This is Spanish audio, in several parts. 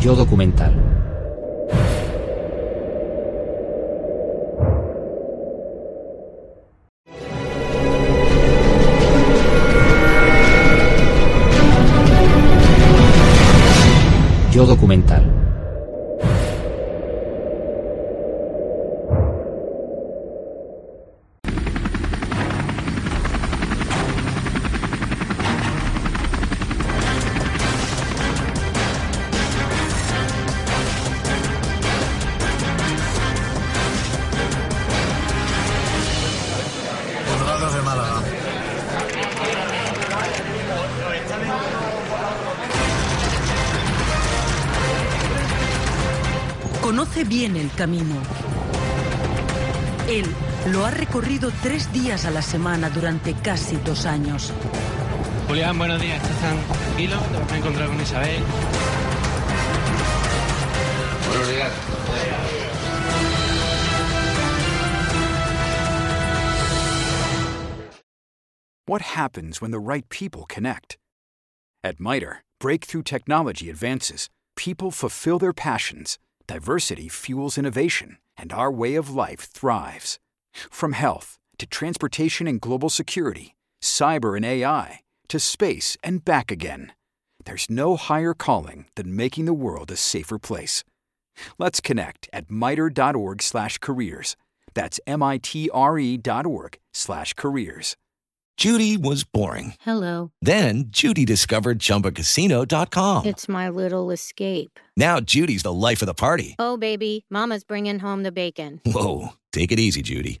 Yo documental. Yo documental. Ha tres días a la semana durante casi dos años. Julián, buenos días. ¿Estás tranquilo? Te vas a encontrar con Isabel. Buenos días. What happens when the right people connect? At MITRE, breakthrough technology advances, people fulfill their passions, diversity fuels innovation, and our way of life thrives. From health to transportation and global security, cyber and AI, to space and back again, there's no higher calling than making the world a safer place. Let's connect at mitre.org/careers. That's m-i-t-r-e dot org slash careers. Judy was boring. Hello. Then Judy discovered ChumbaCasino.com. It's my little escape. Now Judy's the life of the party. Oh, baby, Mama's bringing home the bacon. Whoa, take it easy, Judy.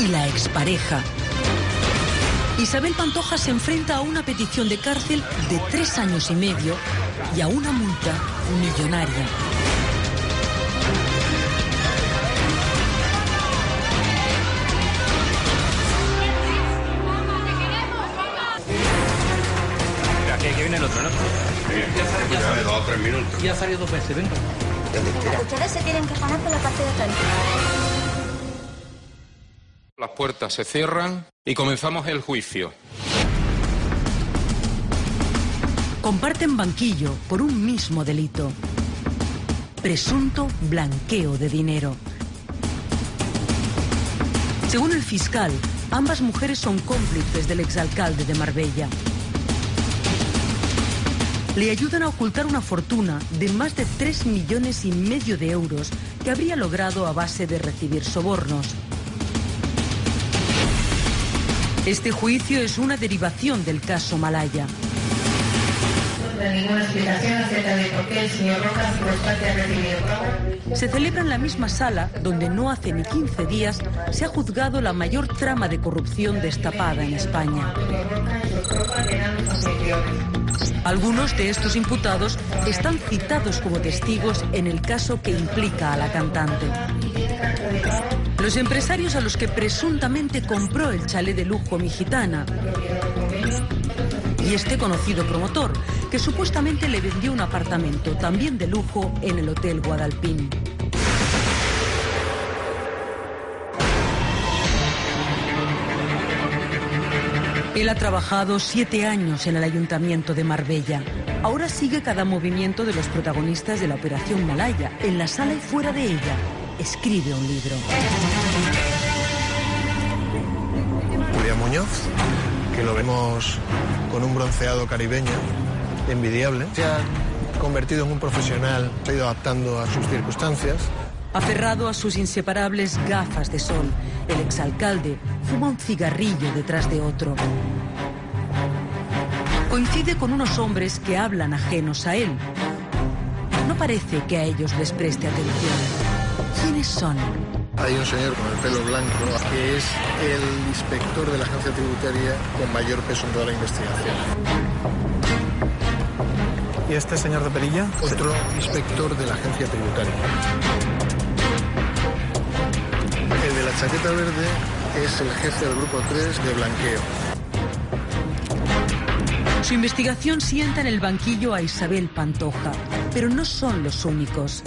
Y la expareja. Isabel Pantoja se enfrenta a una petición de cárcel de tres años y medio y a una multa millonaria. Aquí, aquí viene el otro, ¿no? Ya dos o tres minutos. Ya ha salido dos veces, venga. Ustedes se tienen que poner por la parte de atrás. Las puertas se cierran y comenzamos el juicio. Comparten banquillo por un mismo delito. Presunto blanqueo de dinero. Según el fiscal, ambas mujeres son cómplices del exalcalde de Marbella. Le ayudan a ocultar una fortuna de más de 3 millones y medio de euros que habría logrado a base de recibir sobornos. Este juicio es una derivación del caso Malaya. ninguna explicación acerca de por qué el señor Rojas por parte ha recibido pago. Se celebra en la misma sala donde no hace ni 15 días se ha juzgado la mayor trama de corrupción destapada en España. Algunos de estos imputados están citados como testigos en el caso que implica a la cantante. Los empresarios a los que presuntamente compró el chalet de lujo mi gitana y este conocido promotor que supuestamente le vendió un apartamento también de lujo en el Hotel Guadalpín. Él ha trabajado siete años en el ayuntamiento de Marbella. Ahora sigue cada movimiento de los protagonistas de la Operación Malaya, en la sala y fuera de ella. Escribe un libro. Muñoz, que lo vemos con un bronceado caribeño envidiable. Se ha convertido en un profesional, se ha ido adaptando a sus circunstancias. Aferrado a sus inseparables gafas de sol, el exalcalde fuma un cigarrillo detrás de otro. Coincide con unos hombres que hablan ajenos a él. No parece que a ellos les preste atención. ¿Quiénes son? Hay un señor con el pelo blanco que es el inspector de la agencia tributaria con mayor peso en toda la investigación. ¿Y este señor de perilla? Otro inspector de la agencia tributaria. El de la chaqueta verde es el jefe del grupo 3 de blanqueo. Su investigación sienta en el banquillo a Isabel Pantoja, pero no son los únicos.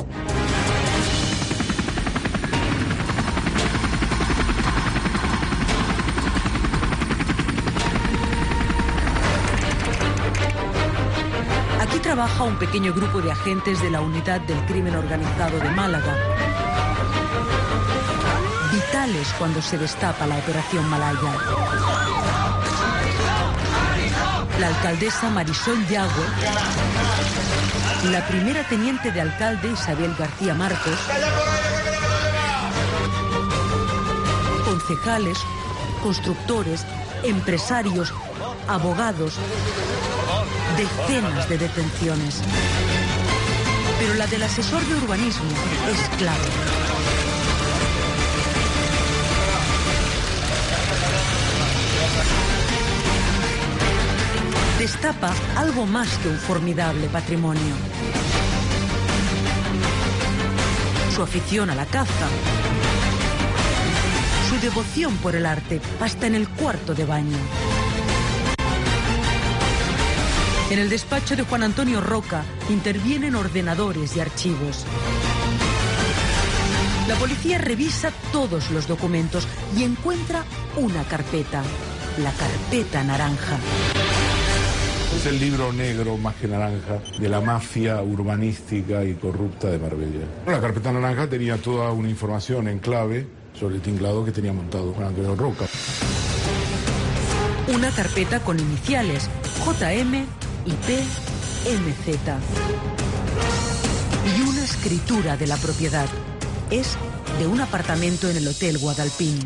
Trabaja un pequeño grupo de agentes de la Unidad del Crimen Organizado de Málaga. Vitales cuando se destapa la Operación Malaya. La alcaldesa Marisol Yagüe, la primera teniente de alcalde Isabel García Marcos, concejales, constructores, empresarios, abogados, decenas de detenciones. Pero la del asesor de urbanismo es clave. Destapa algo más que un formidable patrimonio. Su afición a la caza, su devoción por el arte, hasta en el cuarto de baño. En el despacho de Juan Antonio Roca intervienen ordenadores y archivos. La policía revisa todos los documentos y encuentra una carpeta, la carpeta naranja. Es el libro negro, más que naranja, de la mafia urbanística y corrupta de Marbella. La carpeta naranja tenía toda una información en clave sobre el tinglado que tenía montado Juan Antonio Roca. Una carpeta con iniciales JM IP MZ. Y una escritura de la propiedad. Es de un apartamento en el Hotel Guadalpín.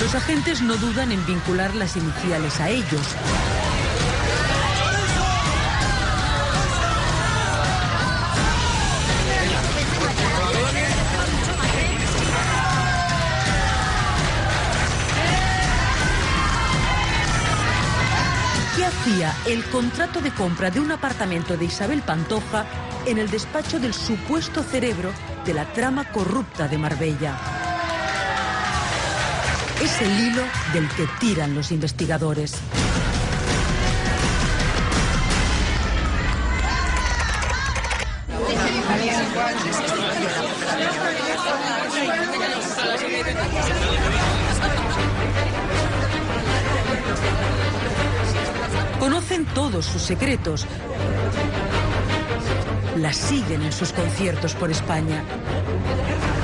Los agentes no dudan en vincular las iniciales a ellos. ¿Qué hacía el contrato de compra de un apartamento de Isabel Pantoja en el despacho del supuesto cerebro de la trama corrupta de Marbella? Es el hilo del que tiran los investigadores. Todos sus secretos. La siguen en sus conciertos por España.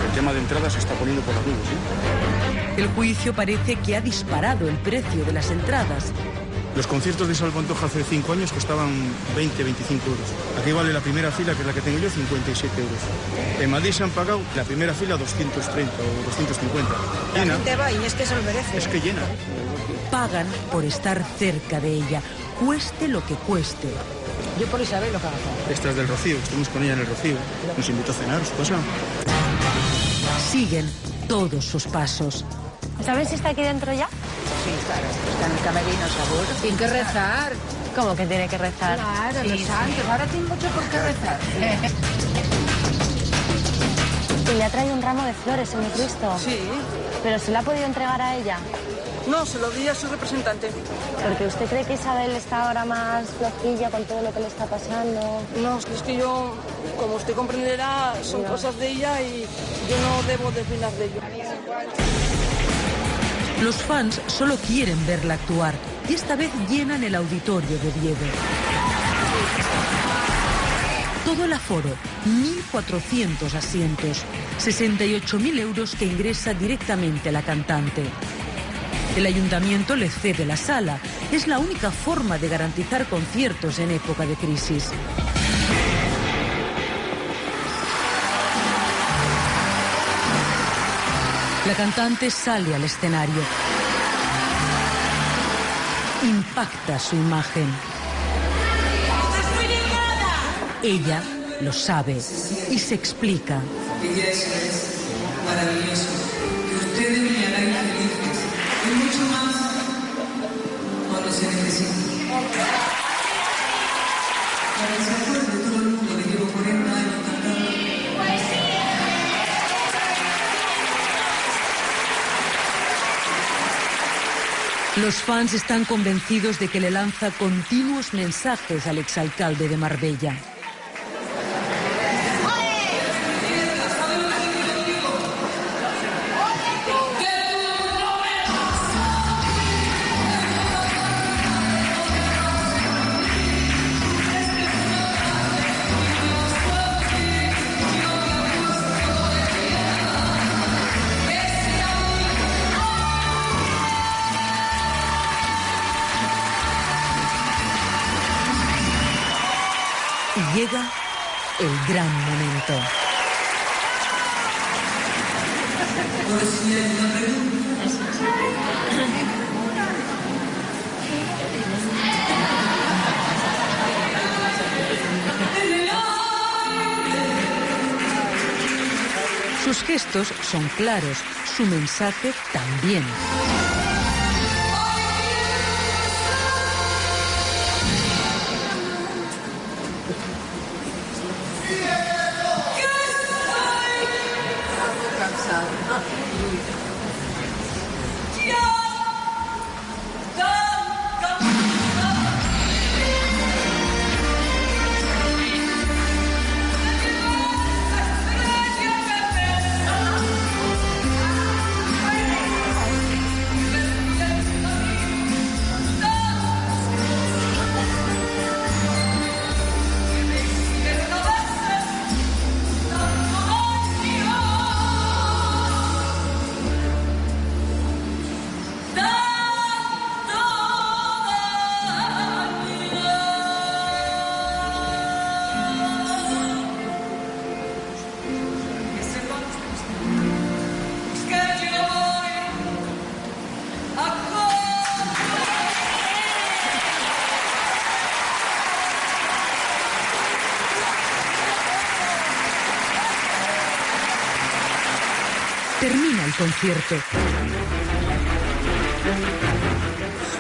El tema de entradas se está poniendo por las nubes, ¿eh? El juicio parece que ha disparado el precio de las entradas. Los conciertos de Isabel Pantoja hace 5 años costaban 20, 25 euros. Aquí vale la primera fila, que es la que tengo yo, 57 euros. En Madrid se han pagado la primera fila 230 o 250. La gente va y es que se lo merece. Es que llena. Pagan por estar cerca de ella, cueste lo que cueste. Yo por Isabel lo que hago. Esta es del Rocío, estuvimos con ella en el Rocío. Nos invitó a cenar, ¿os pasa? Siguen todos sus pasos. ¿Sabes si está aquí dentro ya? Sí, claro. Está en el camerino, seguro. Tiene que rezar. ¿Cómo que tiene que rezar? Claro, los santos. Ahora tiene mucho por qué rezar. Y le ha traído un ramo de flores en mi Cristo. Sí. ¿Pero se le ha podido entregar a ella? No, se lo di a su representante. Porque usted cree que Isabel está ahora más flojilla con todo lo que le está pasando. No, es que yo, como usted comprenderá, son cosas de ella y yo no debo opinar de ello. Los fans solo quieren verla actuar y esta vez llenan el auditorio de Oviedo. todo el aforo, 1.400 asientos, 68.000 euros que ingresa directamente a la cantante. El ayuntamiento le cede la sala. Es la única forma de garantizar conciertos en época de crisis. La cantante sale al escenario. Impacta su imagen. Ella lo sabe y se explica. Ella es maravilloso. Que ustedes me harán Los fans están convencidos de que le lanza continuos mensajes al exalcalde de Marbella. Son claros, su mensaje también. Concierto.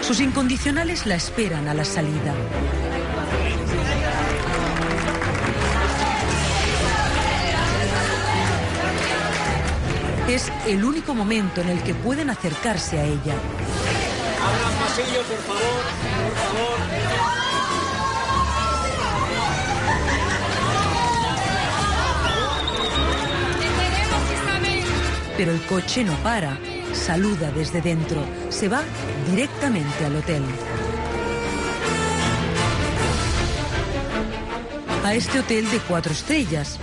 Sus incondicionales la esperan a la salida. Es el único momento en el que pueden acercarse a ella. Pasillo, por favor, por favor. Pero el coche no para. Saluda desde dentro. Se va directamente al hotel. A este hotel de cuatro estrellas.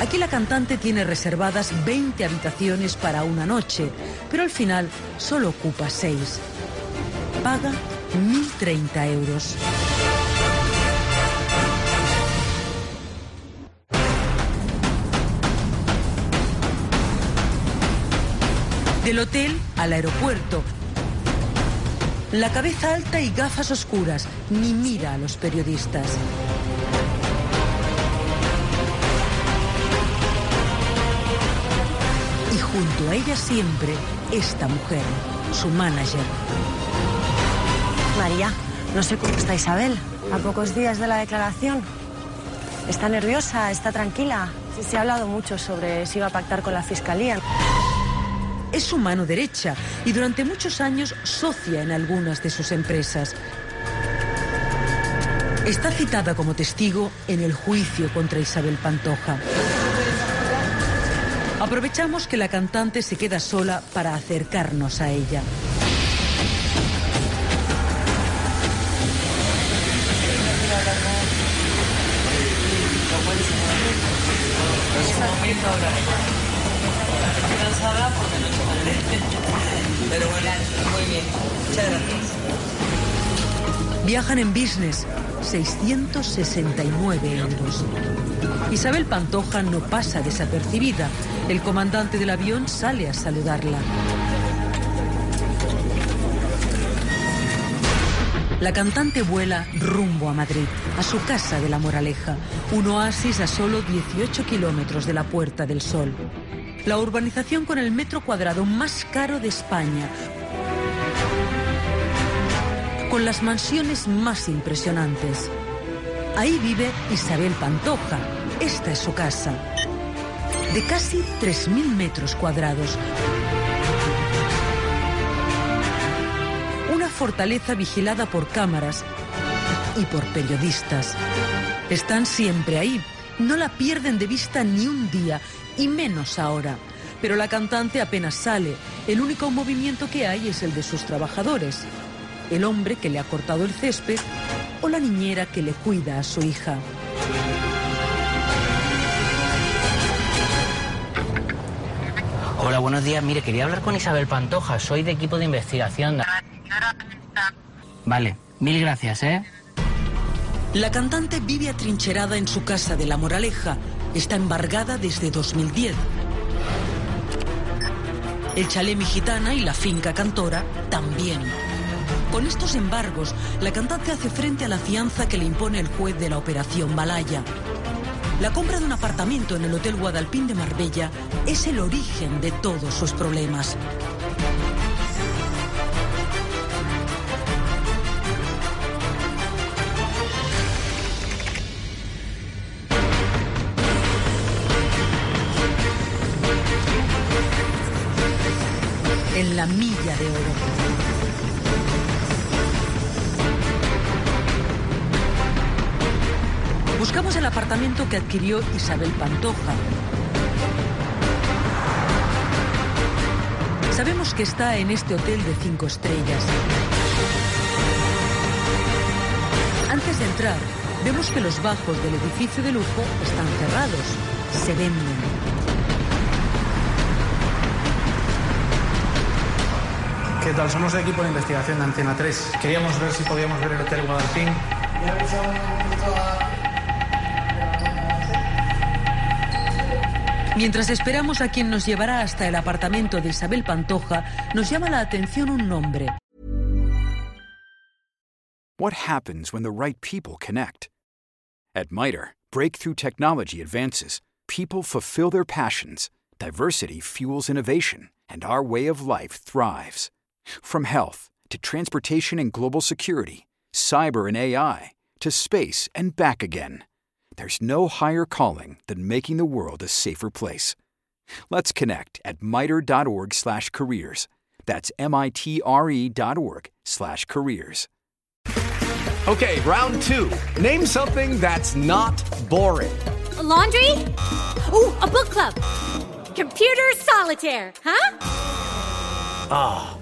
Aquí la cantante tiene reservadas 20 habitaciones para una noche, pero al final solo ocupa 6. Paga 1.030 euros. Del hotel al aeropuerto. La cabeza alta y gafas oscuras, ni mira a los periodistas. Y junto a ella siempre, esta mujer, su manager. María, no sé cómo está Isabel. A pocos días de la declaración. ¿Está nerviosa? ¿Está tranquila? Se ha hablado mucho sobre si iba a pactar con la fiscalía. Es su mano derecha y durante muchos años socia en algunas de sus empresas. Está citada como testigo en el juicio contra Isabel Pantoja. Aprovechamos que la cantante se queda sola para acercarnos a ella. Pues, cansada porque pero bueno, muy bien. Muchas gracias. Viajan en business, 669 euros. Isabel Pantoja no pasa desapercibida. El comandante del avión sale a saludarla. La cantante vuela rumbo a Madrid, a su casa de la Moraleja, un oasis a solo 18 kilómetros de la Puerta del Sol. La urbanización con el metro cuadrado más caro de España, con las mansiones más impresionantes. Ahí vive Isabel Pantoja. Esta es su casa. De casi 3.000 metros cuadrados. Una fortaleza vigilada por cámaras y por periodistas. Están siempre ahí. No la pierden de vista ni un día, y menos ahora. Pero la cantante apenas sale. El único movimiento que hay es el de sus trabajadores el hombre que le ha cortado el césped o la niñera que le cuida a su hija. Hola, buenos días. Mire, quería hablar con Isabel Pantoja. Soy de equipo de investigación. Vale, mil gracias, ¿eh? La cantante vive atrincherada en su casa de La Moraleja. Está embargada desde 2010. El chalet mi gitana y la finca cantora también. Con estos embargos, la cantante hace frente a la fianza que le impone el juez de la operación Balaya. La compra de un apartamento en el Hotel Guadalpín de Marbella es el origen de todos sus problemas. La milla de oro. Buscamos el apartamento que adquirió Isabel Pantoja. Sabemos que está en este hotel de cinco estrellas. Antes de entrar, vemos que los bajos del edificio de lujo están cerrados. Se venden. ¿Qué tal? Somos el equipo de investigación de Antena 3. Queríamos ver si podíamos ver el Hotel Guadalpín. Mientras esperamos a quien nos llevará hasta el apartamento de Isabel Pantoja, nos llama la atención un nombre. What happens when the right people connect? At MITRE, breakthrough technology advances, people fulfill their passions, diversity fuels innovation, and our way of life thrives. From health to transportation and global security, cyber and AI, to space and back again. There's no higher calling than making the world a safer place. Let's connect at mitre.org slash careers. That's M-I-T-R-E dot org slash careers. Okay, round two. Name something that's not boring. A laundry? Ooh, a book club. Computer solitaire, huh? Ah, oh,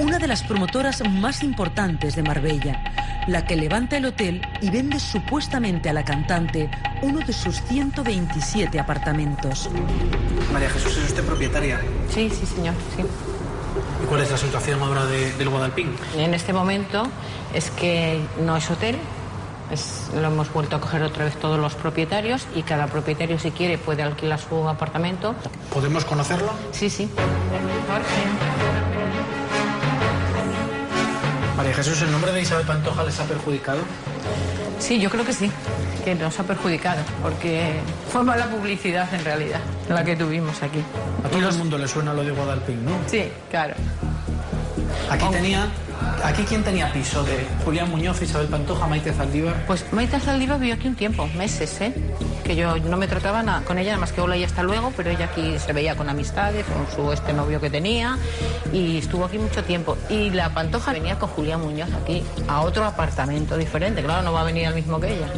Una de las promotoras más importantes de Marbella, la que levanta el hotel y vende supuestamente a la cantante uno de sus 127 apartamentos. María Jesús, ¿es usted propietaria? Sí, sí, señor, sí. ¿Y cuál es la situación ahora de- del Guadalpín? En este momento es que no es hotel, es- lo hemos vuelto a coger otra vez todos los propietarios y cada propietario si quiere puede alquilar su apartamento. ¿Podemos conocerlo? Sí, sí. María Jesús, ¿el nombre de Isabel Pantoja les ha perjudicado? Sí, yo creo que sí, que nos ha perjudicado, porque fue mala publicidad en realidad, la que tuvimos aquí. A todo el mundo le suena lo de Guadalpín, ¿no? Sí, claro. Aquí tenía... ¿Aquí quién tenía piso? ¿De Julián Muñoz, Isabel Pantoja, Maite Zaldívar? Pues Maite Zaldívar vivió aquí un tiempo, meses, ¿eh? Que yo no me trataba nada con ella, más que hola y hasta luego, pero ella aquí se veía con amistades, con su este novio que tenía, y estuvo aquí mucho tiempo. Y la Pantoja venía con Julián Muñoz aquí, a otro apartamento diferente, claro, no va a venir al mismo que ella.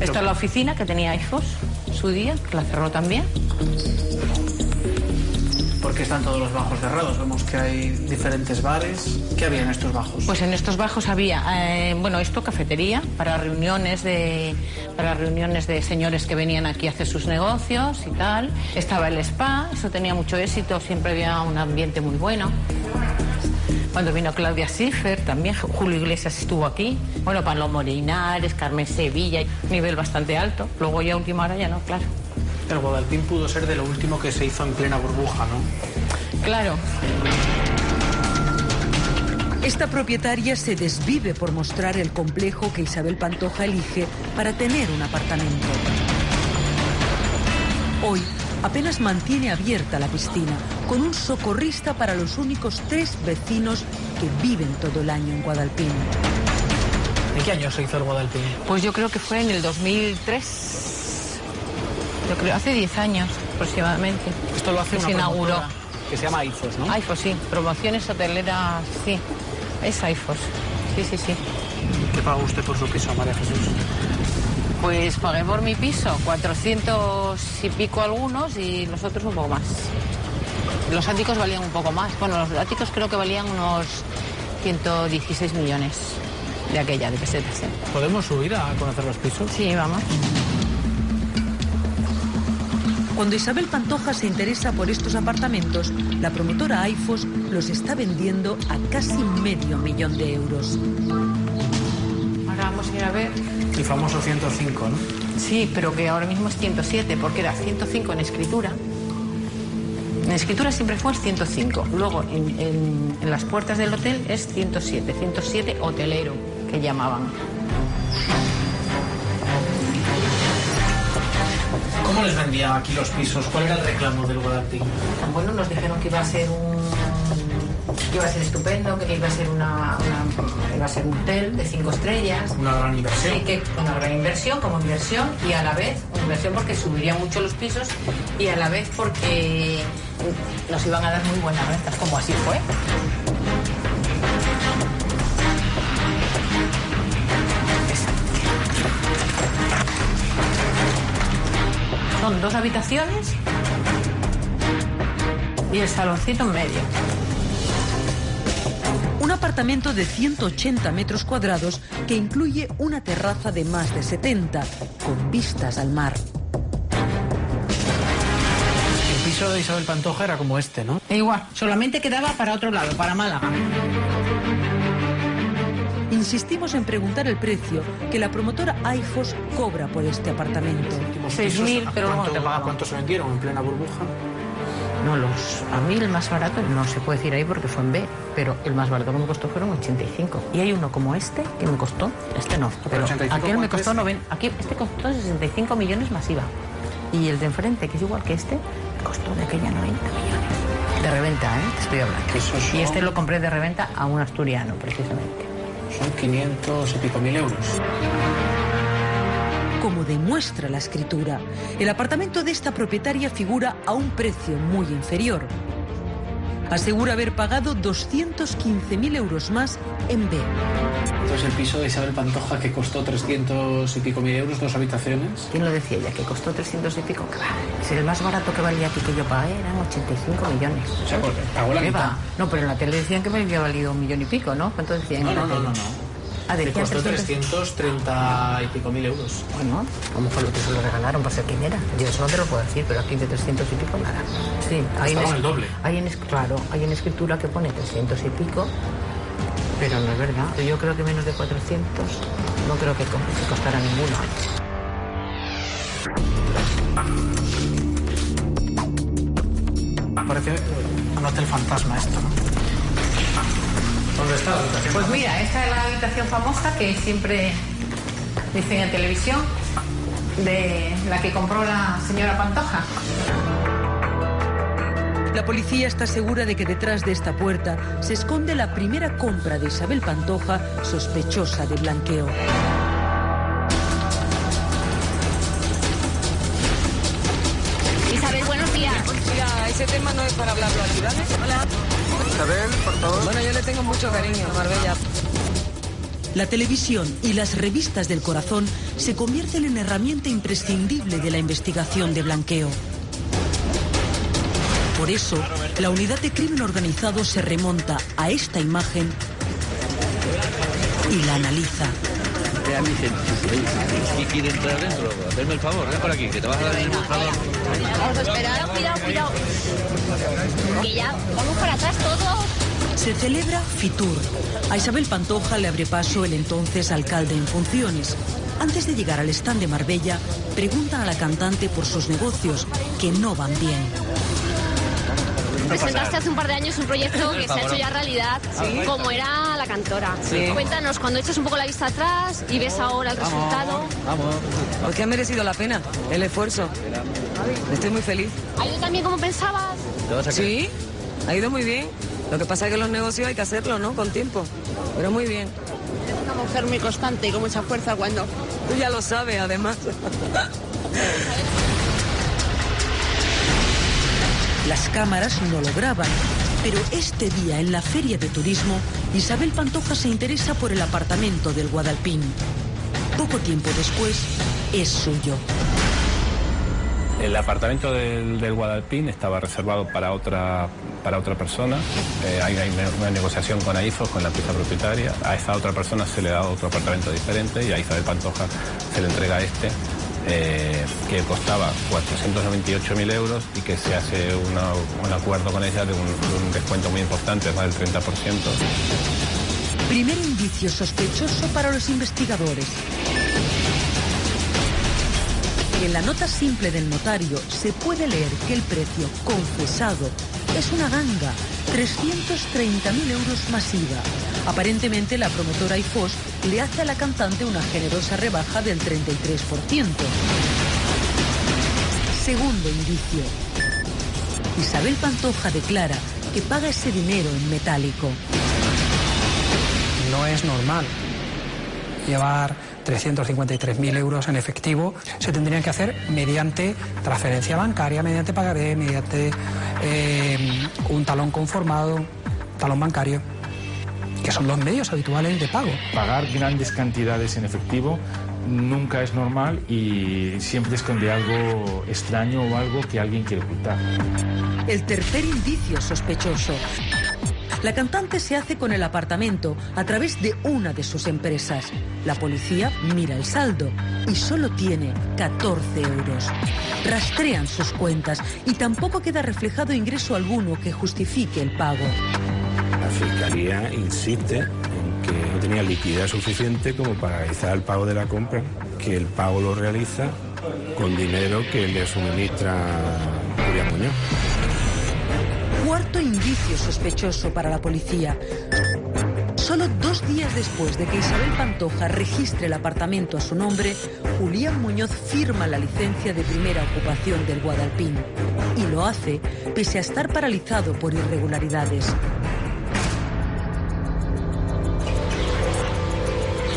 Esta es la oficina que tenía hijos, su día, que la cerró también. ¿Por qué están todos los bajos cerrados? Vemos que hay diferentes bares. ¿Qué había en estos bajos? Pues en estos bajos había, eh, bueno, esto cafetería para reuniones de para reuniones de señores que venían aquí a hacer sus negocios y tal. Estaba el spa, eso tenía mucho éxito, siempre había un ambiente muy bueno. Cuando vino Claudia Schiffer, también Julio Iglesias estuvo aquí. Bueno, Pablo Morinares, Carmen Sevilla, nivel bastante alto. Luego ya última hora ya no, claro. El Guadalpín pudo ser de lo último que se hizo en plena burbuja, ¿no? Claro. Esta propietaria se desvive por mostrar el complejo que Isabel Pantoja elige para tener un apartamento. Hoy apenas mantiene abierta la piscina, con un socorrista para los únicos tres vecinos que viven todo el año en Guadalpín. ¿En qué año se hizo el Guadalpín? Pues yo creo que fue en el 2003. Yo creo, hace 10 años aproximadamente. Esto lo hace que una se inauguró. que se llama IFOS, ¿no? AIFOS, sí. Promociones hoteleras, sí. Es AIFOS. Sí, sí, sí. ¿Qué paga usted por su piso, María Jesús? Pues pagué por mi piso 400 y pico algunos y los otros un poco más. Los áticos valían un poco más. Bueno, los áticos creo que valían unos 116 millones de aquella, de pesetas. ¿eh? ¿Podemos subir a conocer los pisos? Sí, vamos. Cuando Isabel Pantoja se interesa por estos apartamentos, la promotora AIFOS los está vendiendo a casi medio millón de euros. Ahora vamos a ir a ver. El famoso 105, ¿no? Sí, pero que ahora mismo es 107, porque era 105 en escritura. En escritura siempre fue el 105. Luego, en, en- en las puertas del hotel es 107. 107 hotelero, que llamaban. ¿Cómo les vendía aquí los pisos? ¿Cuál era el reclamo del Guadalpín? Bueno, nos dijeron que iba a ser un que iba a ser estupendo, que iba a ser una, una- iba a ser un hotel de cinco estrellas. Una gran inversión. Sí, que una gran inversión como inversión y a la vez una inversión porque subiría mucho los pisos y a la vez porque nos iban a dar muy buenas rentas, como así fue. Son dos habitaciones y el saloncito en medio. Un apartamento de 180 metros cuadrados que incluye una terraza de más de 70, con vistas al mar. El piso de Isabel Pantoja era como este, ¿no? E igual, solamente quedaba para otro lado, para Málaga. Insistimos en preguntar el precio que la promotora AIFOS cobra por este apartamento. Los 6.000, pisos, ¿a pero luego no cuánto- te ¿A pagaban. cuánto se vendieron en plena burbuja? No, los, a mí el más barato no se puede decir ahí porque fue en B, pero el más barato que me costó fueron 85. Y hay uno como este que me costó, este no, pero 85 aquel me cuánto costó es? 90, aquí este costó 65 millones masiva. Y el de enfrente, que es igual que este, me costó de aquella 90 millones. De reventa, ¿eh? Te estoy hablando. Son- Y este lo compré de reventa a un asturiano, precisamente. Son 500 y pico mil euros. Como demuestra la escritura, el apartamento de esta propietaria figura a un precio muy inferior. Asegura haber pagado 215.000 euros más en B. Entonces el piso de Isabel Pantoja que costó 300 y pico mil euros, dos habitaciones. ¿Quién lo decía ella? Que costó 300 y pico. Si el más barato que valía aquí que yo pagué eran 85 millones. O sea, porque pagó la ¿Qué mitad. va? No, pero en la tele decían que me había valido un millón y pico, ¿no? ¿Cuánto decían? No, no, no, no, no. Ah, decían costó 300. 330 y pico mil euros. Bueno, a lo mejor lo que se lo regalaron para ser quién era. Yo eso no te lo puedo decir, pero aquí de 300 y pico nada. Sí, hay en, el doble. Hay en, claro, hay en escritura que pone 300 y pico, pero no es verdad. Yo creo que menos de 400 no creo que, co- que costara ninguno. Parece un hotel fantasma esto, ¿no? ¿Dónde está la habitación? Pues mira, esta es la habitación famosa que siempre dicen en televisión, de la que compró la señora Pantoja. La policía está segura de que detrás de esta puerta se esconde la primera compra de Isabel Pantoja sospechosa de blanqueo. Isabel, buenos días. Mira, ese tema no es para hablarlo aquí, ¿vale? Hola. Isabel, por favor. Bueno, yo le tengo mucho cariño a Marbella. La televisión y las revistas del corazón se convierten en herramienta imprescindible de la investigación de blanqueo. Por eso, la unidad de crimen organizado se remonta a esta imagen y la analiza. Vean, dicen, ¿quién quiere entrar dentro? Hacerme el favor, ven por aquí, que te vas a dar el favor. Vamos a esperar. Cuidado, cuidado. Que ya vamos para atrás todos. Se celebra Fitur. A Isabel Pantoja le abre paso el entonces alcalde en funciones. Antes de llegar al stand de Marbella, preguntan a la cantante por sus negocios, que no van bien. Presentaste hace un par de años un proyecto que se ha hecho ya realidad, como era la cantora. Sí. Cuéntanos, cuando echas un poco la vista atrás y ves ahora el resultado, Vamos. Porque ha merecido la pena el esfuerzo. Estoy muy feliz. ¿ha ido también como pensabas? Sí, ha ido muy bien. Lo que pasa es que los negocios hay que hacerlo, ¿no? Con tiempo. Pero muy bien. Es una mujer muy constante y con mucha fuerza cuando... Tú ya lo sabes, además. Las cámaras no lo graban, pero este día en la feria de turismo, Isabel Pantoja se interesa por el apartamento del Guadalpín. Poco tiempo después, es suyo. El apartamento del, Guadalpín estaba reservado para otra, para otra persona. Eh, hay, hay una negociación con AIFOS, con la empresa propietaria. A esa otra persona se le da otro apartamento diferente y a Isabel Pantoja se le entrega este, eh, que costaba 498.000 euros y que se hace un acuerdo con ella de un, de un descuento muy importante, más del 30%. Primer indicio sospechoso para los investigadores. En la nota simple del notario se puede leer que el precio confesado es una ganga, 330.000 euros masiva. Aparentemente la promotora IFOS le hace a la cantante una generosa rebaja del 33%. Segundo indicio. Isabel Pantoja declara que paga ese dinero en metálico. No es normal llevar 353.000 euros en efectivo. Se tendrían que hacer mediante transferencia bancaria, mediante pagaré, mediante eh, un talón conformado, talón bancario, que son los medios habituales de pago. Pagar grandes cantidades en efectivo nunca es normal y siempre esconde algo extraño o algo que alguien quiere ocultar. El tercer indicio sospechoso. La cantante se hace con el apartamento a través de una de sus empresas. La policía mira el saldo y solo tiene 14 euros. Rastrean sus cuentas y tampoco queda reflejado ingreso alguno que justifique el pago. La Fiscalía insiste en que no tenía liquidez suficiente como para realizar el pago de la compra, que el pago lo realiza con dinero que le suministra Julián Muñoz. Cuarto indicio sospechoso para la policía. Solo dos días después de que Isabel Pantoja registre el apartamento a su nombre, Julián Muñoz firma la licencia de primera ocupación del Guadalpín. Y lo hace pese a estar paralizado por irregularidades.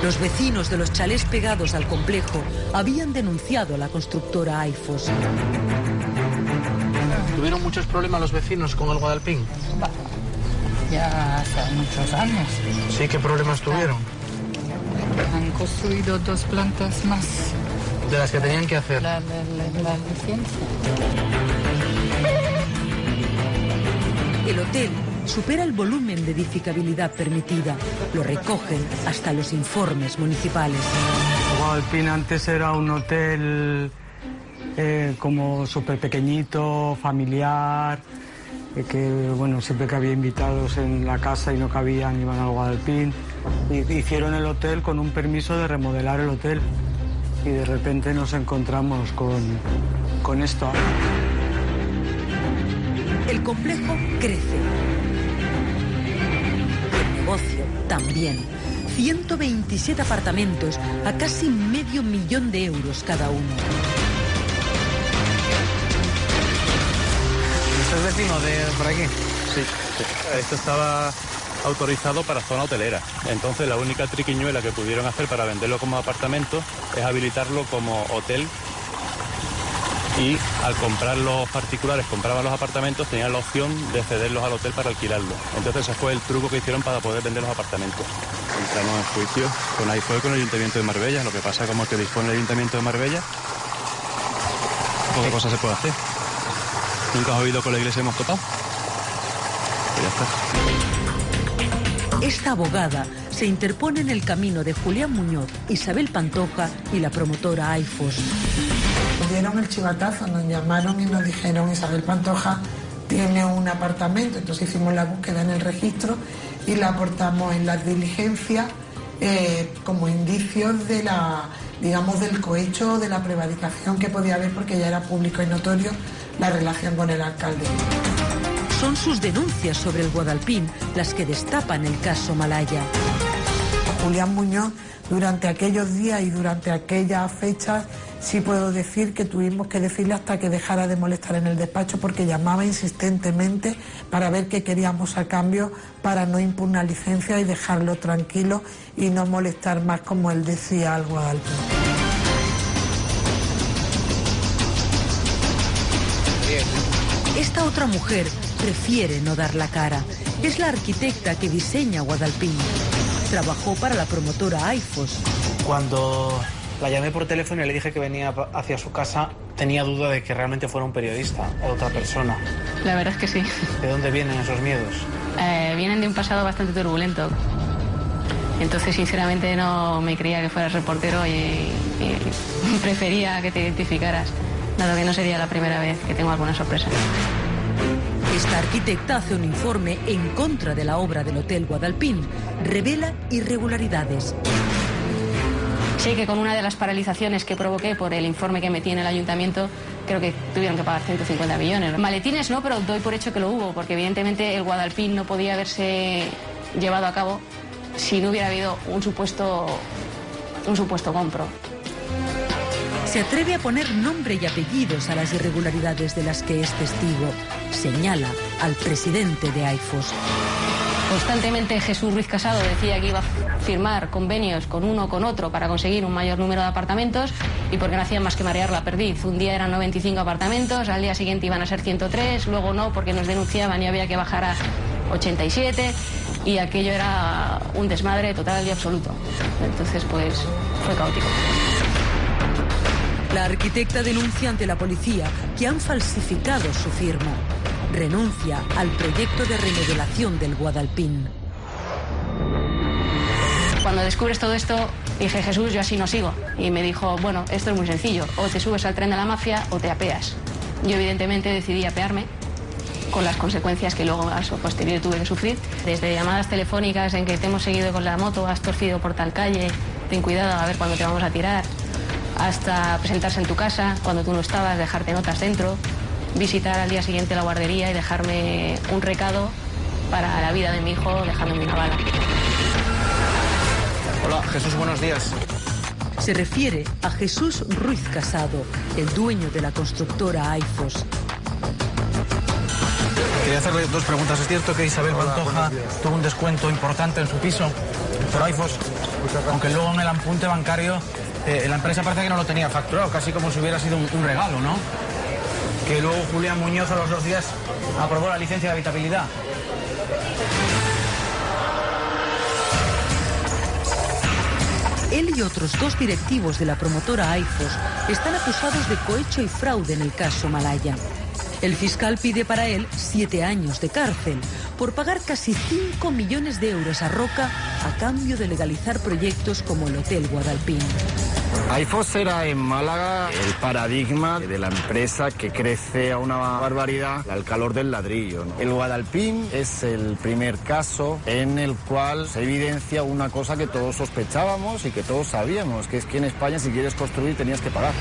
Los vecinos de los chalés pegados al complejo habían denunciado a la constructora AIFOS. ¿Tuvieron muchos problemas los vecinos con el Guadalpín? Ya hace muchos años. Sí, ¿qué problemas tuvieron? Han construido dos plantas más. De las que tenían que hacer. La, la, la, la licencia. El hotel supera el volumen de edificabilidad permitida. Lo recogen hasta los informes municipales. Guadalpín antes era un hotel eh, como súper pequeñito, familiar, eh, que bueno, siempre que había invitados en la casa y no cabían iban al Guadalpín. Hicieron el hotel con un permiso de remodelar el hotel. Y de repente nos encontramos con, con esto. El complejo crece. El negocio también. 127 apartamentos a casi medio millón de euros cada uno. Es vecino de por aquí? Sí, esto estaba autorizado para zona hotelera. Entonces la única triquiñuela que pudieron hacer para venderlo como apartamento es habilitarlo como hotel y al comprar los particulares, compraban los apartamentos, tenían la opción de cederlos al hotel para alquilarlo. Entonces ese fue el truco que hicieron para poder vender los apartamentos. Entramos en juicio con ahí fue con el Ayuntamiento de Marbella, lo que pasa como que dispone el Ayuntamiento de Marbella, poca cosa se puede hacer. ¿Nunca has oído con la iglesia hemos topado? Pues ya está. Esta abogada se interpone en el camino de Julián Muñoz, Isabel Pantoja y la promotora AIFOS. Nos dieron el chivatazo, nos llamaron y nos dijeron Isabel Pantoja tiene un apartamento, entonces hicimos la búsqueda en el registro y la aportamos en las diligencias eh, como indicios de la, digamos, del cohecho de la prevaricación que podía haber porque ya era público y notorio la relación con el alcalde. Son sus denuncias sobre el Guadalpín las que destapan el caso Malaya. Julián Muñoz, durante aquellos días y durante aquellas fechas, sí puedo decir que tuvimos que decirle hasta que dejara de molestar en el despacho porque llamaba insistentemente para ver qué queríamos a cambio para no impugnar licencia y dejarlo tranquilo y no molestar más como él decía al Guadalpín. Otra mujer prefiere no dar la cara. Es la arquitecta que diseña Guadalpín. Trabajó para la promotora AIFOS. Cuando la llamé por teléfono y le dije que venía hacia su casa, tenía duda de que realmente fuera un periodista o otra persona. La verdad es que sí. ¿De dónde vienen esos miedos? Eh, vienen de un pasado bastante turbulento. Entonces, sinceramente, no me creía que fueras reportero y, y prefería que te identificaras, dado que no sería la primera vez que tengo alguna sorpresa. Esta arquitecta hace un informe en contra de la obra del Hotel Guadalpín. Revela irregularidades. Sé que con una de las paralizaciones que provoqué por el informe que metí en el ayuntamiento, creo que tuvieron que pagar 150 millones. Maletines no, pero doy por hecho que lo hubo, porque evidentemente el Guadalpín no podía haberse llevado a cabo si no hubiera habido un supuesto, un supuesto compro. Se atreve a poner nombre y apellidos a las irregularidades de las que es testigo. Señala al presidente de AIFOS. Constantemente Jesús Ruiz Casado decía que iba a firmar convenios con uno o con otro para conseguir un mayor número de apartamentos y porque no hacían más que marear la perdiz. Un día eran 95 apartamentos, al día siguiente iban a ser 103, luego no porque nos denunciaban y había que bajar a 87 y aquello era un desmadre total y absoluto. Entonces pues fue caótico. La arquitecta denuncia ante la policía que han falsificado su firma. Renuncia al proyecto de remodelación del Guadalpín. Cuando descubres todo esto, dije, Jesús, yo así no sigo. Y me dijo, bueno, esto es muy sencillo, o te subes al tren de la mafia o te apeas. Yo evidentemente decidí apearme, con las consecuencias que luego a su posterior tuve que sufrir. Desde llamadas telefónicas en que te hemos seguido con la moto, has torcido por tal calle, ten cuidado a ver cuándo te vamos a tirar, hasta presentarse en tu casa cuando tú no estabas, dejarte notas dentro. visitar al día siguiente la guardería y dejarme un recado para la vida de mi hijo, dejándome una bala. Hola, Jesús, buenos días. Se refiere a Jesús Ruiz Casado, el dueño de la constructora AIFOS. Quería hacerle dos preguntas. ¿Es cierto que Isabel Pantoja tuvo un descuento importante en su piso por AIFOS? Aunque luego en el apunte bancario eh, la empresa parece que no lo tenía facturado, casi como si hubiera sido un, regalo, ¿no? Que luego Julián Muñoz a los dos días aprobó la licencia de habitabilidad. Él y otros dos directivos de la promotora AIFOS están acusados de cohecho y fraude en el caso Malaya. El fiscal pide para él siete años de cárcel por pagar casi 5 millones de euros a Roca a cambio de legalizar proyectos como el Hotel Guadalpín. AIFOS era en Málaga el paradigma de la empresa que crece a una barbaridad al calor del ladrillo. El Guadalpín es el primer caso en el cual se evidencia una cosa que todos sospechábamos y que todos sabíamos, que es que en España si quieres construir tenías que pagar.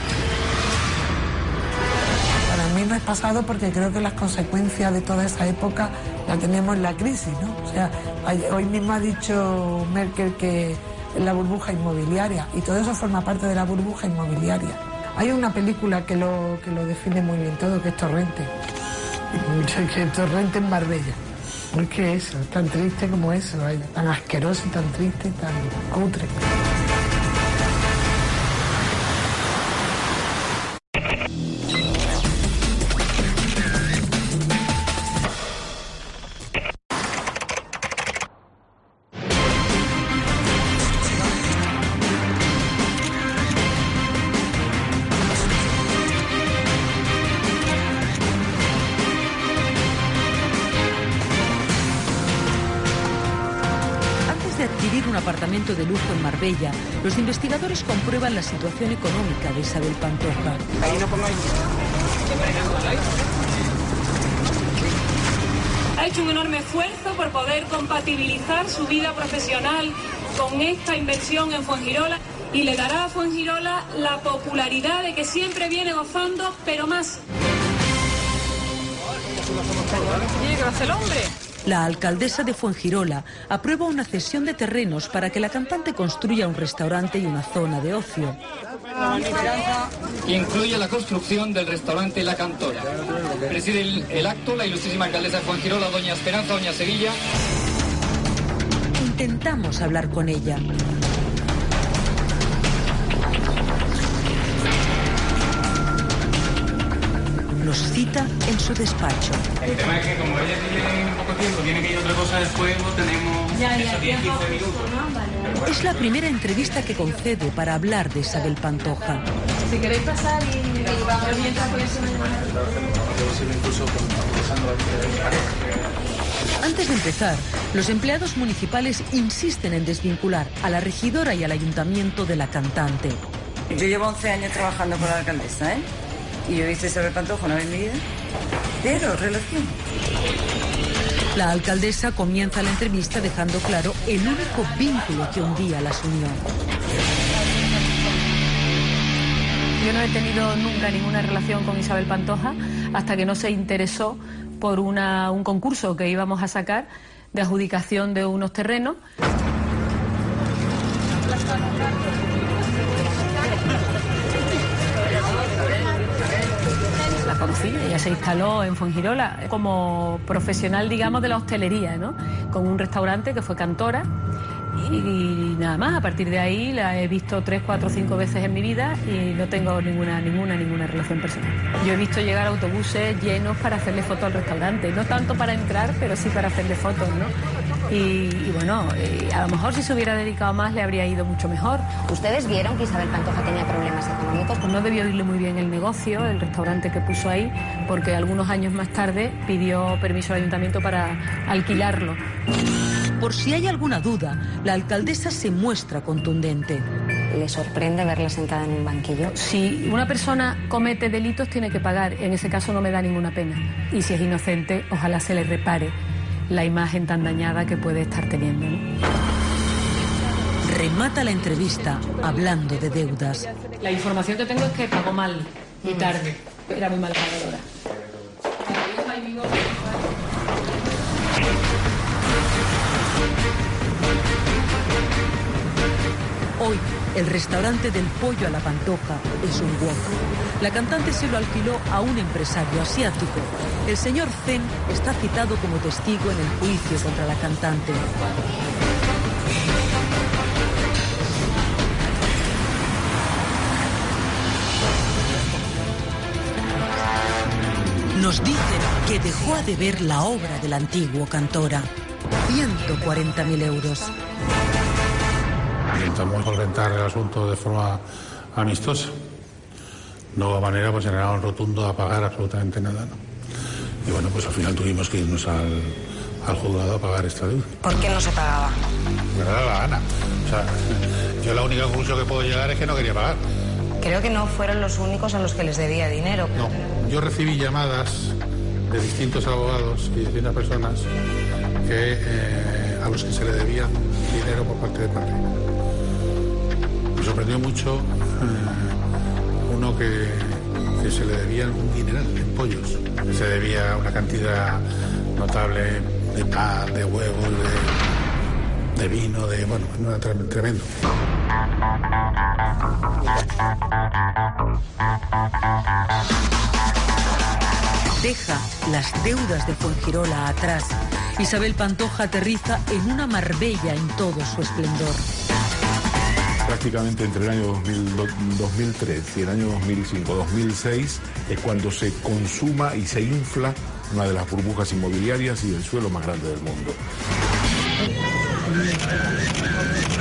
Para mí no es pasado porque creo que las consecuencias de toda esa época la tenemos en la crisis, ¿no? O sea, hoy mismo ha dicho Merkel que la burbuja inmobiliaria y todo eso forma parte de la burbuja inmobiliaria. Hay una película que lo, que lo define muy bien todo, que es Torrente. Que Torrente en Marbella. Es que eso, es tan triste como eso, tan asqueroso tan triste tan cutre. Marbella, los investigadores comprueban la situación económica de Isabel Pantoja. Ha hecho un enorme esfuerzo por poder compatibilizar su vida profesional con esta inversión en Fuengirola y le dará a Fuengirola la popularidad de que siempre viene gozando, pero más. ¿qué hace el hombre? La alcaldesa de Fuengirola aprueba una cesión de terrenos para que la cantante construya un restaurante y una zona de ocio. Incluye la construcción del restaurante La Cantora. Preside el, el acto la ilustrísima alcaldesa de Juangirola, doña Esperanza, doña Sevilla. Intentamos hablar con ella. Nos cita en su despacho. El tema es que como ella tiene poco tiempo, tiene que ir otra cosa después, no tenemos esos 10, 15 minutos. Es la primera entrevista que concede para hablar de Isabel Pantoja. Si queréis pasar y, vamos mientras por eso Antes de empezar, los empleados municipales insisten en desvincular a la regidora y al ayuntamiento de la cantante. Yo llevo 11 años trabajando con la alcaldesa, ¿eh? Y yo he visto Isabel Pantoja una vez en mi vida. Pero, relación. La alcaldesa comienza la entrevista dejando claro el único vínculo que un día las unió. Yo no he tenido nunca ninguna relación con Isabel Pantoja hasta que no se interesó por una- un concurso que íbamos a sacar de adjudicación de unos terrenos. Conocí, ella se instaló en Fuengirola como profesional, digamos, de la hostelería, ¿no? Con un restaurante que fue cantora y nada más, a partir de ahí la he visto tres, cuatro, cinco veces en mi vida y no tengo ninguna, ninguna, ninguna relación personal. Yo he visto llegar autobuses llenos para hacerle fotos al restaurante, no tanto para entrar, pero sí para hacerle fotos, ¿no? Y, y bueno, eh, a lo mejor si se hubiera dedicado más le habría ido mucho mejor. ¿Ustedes vieron que Isabel Pantoja tenía problemas económicos? Pues no debió irle muy bien el negocio, el restaurante que puso ahí, porque algunos años más tarde pidió permiso al ayuntamiento para alquilarlo. Por si hay alguna duda, la alcaldesa se muestra contundente. ¿Le sorprende verla sentada en un banquillo? Si una persona comete delitos tiene que pagar, en ese caso no me da ninguna pena. Y si es inocente, ojalá se le repare la imagen tan dañada que puede estar teniendo. Remata la entrevista hablando de deudas. La información que tengo es que pagó mal y mm. tarde. Era muy mal pagadora. Hoy, el restaurante del pollo a la pantoja es un hueco. La cantante se lo alquiló a un empresario asiático. El señor Zen está citado como testigo en el juicio contra la cantante. Nos dicen que dejó a deber la obra del antiguo cantora. 140.000 euros. Intentamos solventar el asunto de forma amistosa. No hubo manera, pues en un rotundo a pagar absolutamente nada. ¿no? Y bueno, pues al final tuvimos que irnos al, al juzgado a pagar esta deuda. ¿Por qué no se pagaba? Me da la gana. O sea, yo la única conclusión que puedo llegar es que no quería pagar. Creo que no fueron los únicos a los que les debía dinero. No, yo recibí llamadas de distintos abogados y distintas personas que, eh, a los que se le debía dinero por parte de padre. Me sorprendió mucho eh, uno que, se le debía un dineral en pollos. Se debía una cantidad notable de pan, de huevos, de, de vino, de. bueno, no era tre- tremendo. Deja las deudas de Fuengirola atrás. Isabel Pantoja aterriza en una Marbella en todo su esplendor. Prácticamente entre el año 2000 do- 2003 y el año 2005-2006 es cuando se consuma y se infla una de las burbujas inmobiliarias y el suelo más grande del mundo.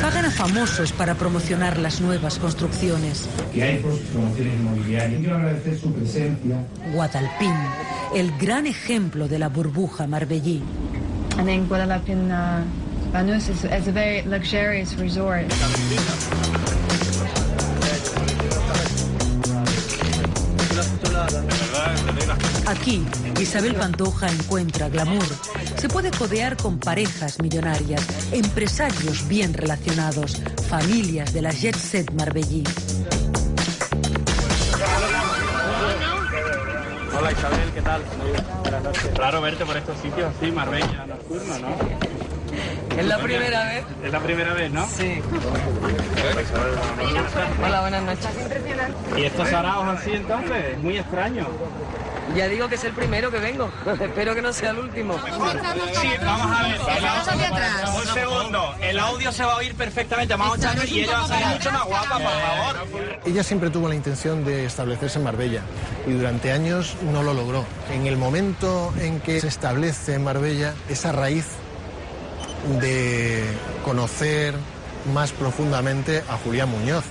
Pagan a famosos para promocionar las nuevas construcciones. que hay promociones inmobiliarias. Quiero agradecer su presencia. Guadalpín, el gran ejemplo de la burbuja marbellí. And then Guadalupin Banús is, is a very luxurious resort. Aquí, Isabel Pantoja encuentra glamour. Se puede codear con parejas millonarias, empresarios bien relacionados, familias de la jet set marbellí. Hola Isabel, ¿qué tal? Muy bien. Buenas noches. Raro verte por estos sitios así, Marbella nocturno, ¿no? Es la primera vez. Es la primera vez, ¿no? Sí. Isabel, buenas noches. Hola, buenas noches. ¿Y estos araos así entonces? Es muy extraño. Ya digo que es el primero que vengo. Espero que no sea el último. Sí, vamos a ver. el Un segundo. El audio se va a oír perfectamente. Vamos a echar y ella va a salir mucho más guapa, por favor. Ella siempre tuvo la intención de establecerse en Marbella y durante años no lo logró. En el momento en que se establece en Marbella, esa raíz de conocer más profundamente a Julián Muñoz.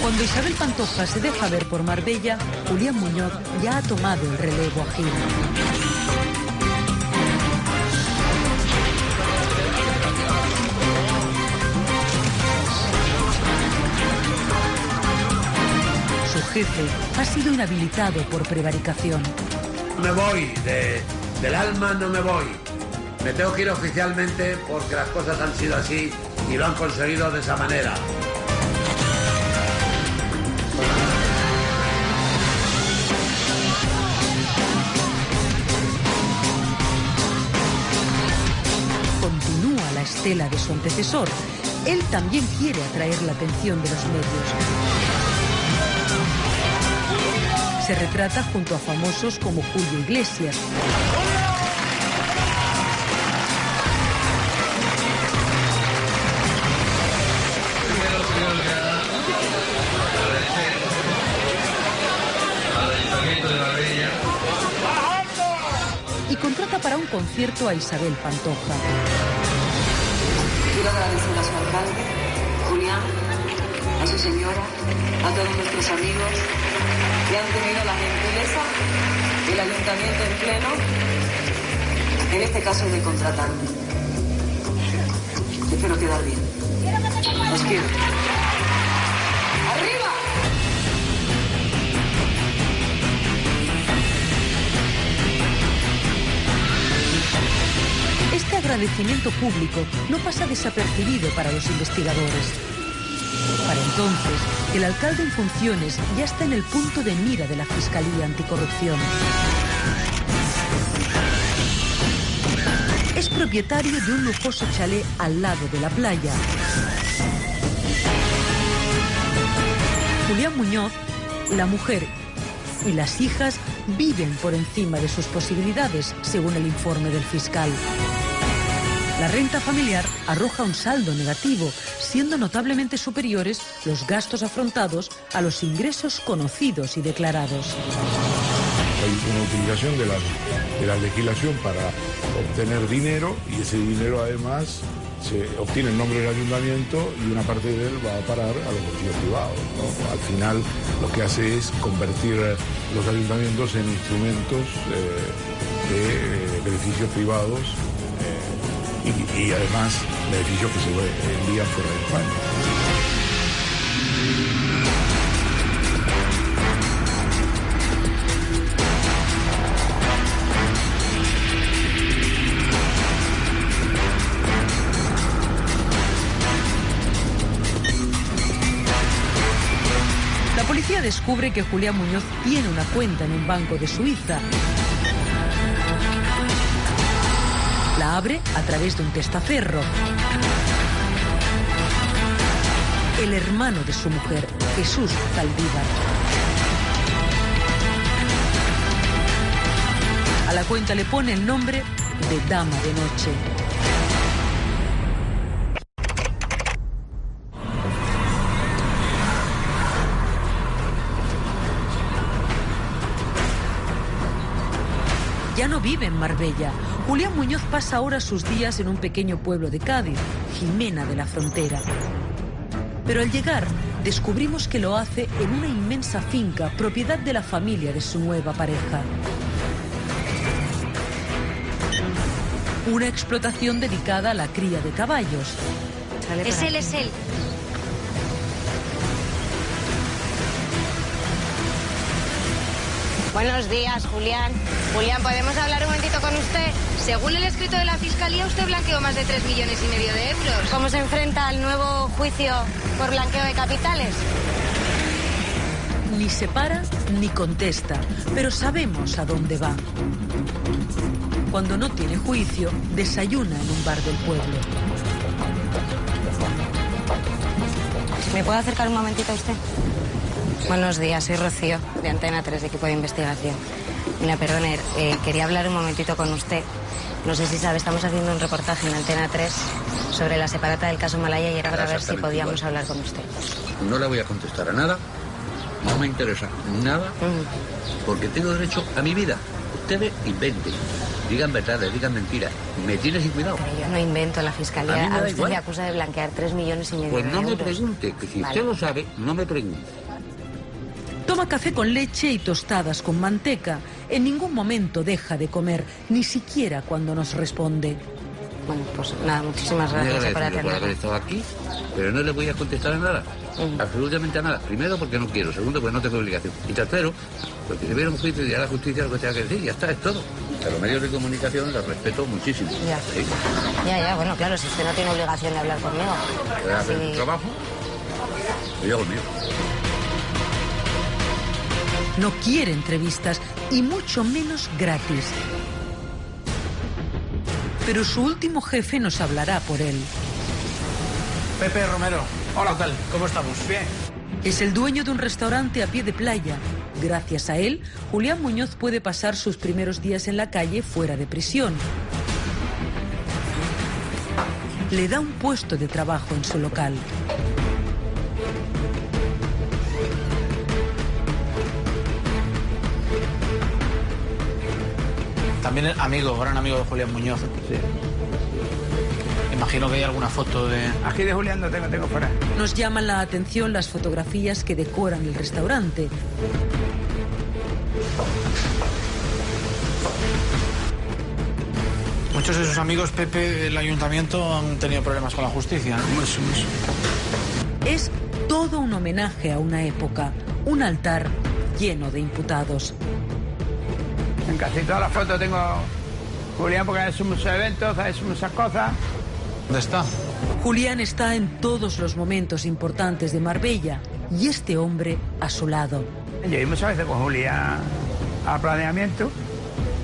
Cuando Isabel Pantoja se deja ver por Marbella, Julián Muñoz ya ha tomado el relevo a Gil. Jefe ha sido inhabilitado por prevaricación. Me voy, de- del alma no me voy. Me tengo que ir oficialmente porque las cosas han sido así y lo han conseguido de esa manera. Continúa la estela de su antecesor. Él también quiere atraer la atención de los medios. Se retrata junto a famosos como Julio Iglesias. Y contrata para un concierto a Isabel Pantoja. Su señora, a todos nuestros amigos que han tenido la gentileza del ayuntamiento en pleno, en este caso de contratarme. Espero quedar bien. ¡Arriba! Este agradecimiento público no pasa desapercibido para los investigadores. Para entonces, el alcalde en funciones ya está en el punto de mira de la Fiscalía Anticorrupción. es propietario de un lujoso chalet al lado de la playa. Julián Muñoz, la mujer y las hijas viven por encima de sus posibilidades, según el informe del fiscal. La renta familiar arroja un saldo negativo, siendo notablemente superiores los gastos afrontados a los ingresos conocidos y declarados. Hay una utilización de la, de la legislación para obtener dinero y ese dinero además se obtiene en nombre del ayuntamiento y una parte de él va a parar a los bolsillos privados. Al final lo que hace es convertir los ayuntamientos en instrumentos eh, de eh, beneficios privados y, y además beneficios que se envían fuera de España. La policía descubre que Julián Muñoz tiene una cuenta en un banco de Suiza. Abre a través de un testaferro. El hermano de su mujer, Jesús Zaldívar. A la cuenta le pone el nombre de Dama de Noche. Ya no vive en Marbella. Julián Muñoz pasa ahora sus días en un pequeño pueblo de Cádiz, Jimena de la Frontera. Pero al llegar, descubrimos que lo hace en una inmensa finca, propiedad de la familia de su nueva pareja. Una explotación dedicada a la cría de caballos. Es él, es él. Buenos días, Julián. Julián, ¿podemos hablar un momentito con usted? Según el escrito de la Fiscalía, usted blanqueó más de 3 millones y medio de euros. ¿Cómo se enfrenta al nuevo juicio por blanqueo de capitales? Ni se para ni contesta, pero sabemos a dónde va. Cuando no tiene juicio, desayuna en un bar del pueblo. ¿Me puedo acercar un momentito a usted? Buenos días, soy Rocío, de Antena 3, de equipo de investigación. Mira, perdone, eh, quería hablar un momentito con usted. No sé si sabe, estamos haciendo un reportaje en Antena 3 sobre la separata del caso Malaya y era para ver si podíamos igual. hablar con usted. No le voy a contestar a nada, no me interesa nada, porque tengo derecho a mi vida. Ustedes inventen, digan verdades, digan mentiras. Me tiene sin cuidado. Pero yo no invento, la A mí Fiscalía me a, usted le acusa de blanquear 3 millones y medio Pues de no me pregunte, que si Vale. usted lo sabe, no me pregunte. Toma café con leche y tostadas con manteca. En ningún momento deja de comer, ni siquiera cuando nos responde. Bueno, pues nada, muchísimas gracias por por haber estado aquí, pero no le voy a contestar a nada. Absolutamente a nada. Primero, porque no quiero. Segundo, porque no tengo obligación. Y tercero, porque si hubiera un juicio y a la justicia lo que tenga que decir, ya está, es todo. A los medios de comunicación los respeto muchísimo. Ya. ¿sí? Ya, ya, bueno, claro, si usted no tiene obligación de hablar conmigo. Voy a hacer Sí. mi trabajo yo hago el mío. No quiere entrevistas y mucho menos gratis. Pero su último jefe nos hablará por él. Pepe Romero. Hola, ¿qué tal? ¿Cómo estamos? Bien. Es el dueño de un restaurante a pie de playa. Gracias a él, Julián Muñoz puede pasar sus primeros días en la calle fuera de prisión. Le da un puesto de trabajo en su local. También amigo, gran amigo de Julián Muñoz. Imagino que hay alguna foto de... Aquí de Julián no tengo, tengo fuera. Nos llaman la atención las fotografías que decoran el restaurante. Muchos de sus amigos, Pepe, del ayuntamiento, han tenido problemas con la justicia. Es todo un homenaje a una época, un altar lleno de imputados. En casi todas las fotos tengo Julián porque ha hecho muchos eventos, ha hecho muchas cosas. ¿Dónde está? Julián está en todos los momentos importantes de Marbella y este hombre a su lado. Yo he ido muchas veces con Julián a planeamiento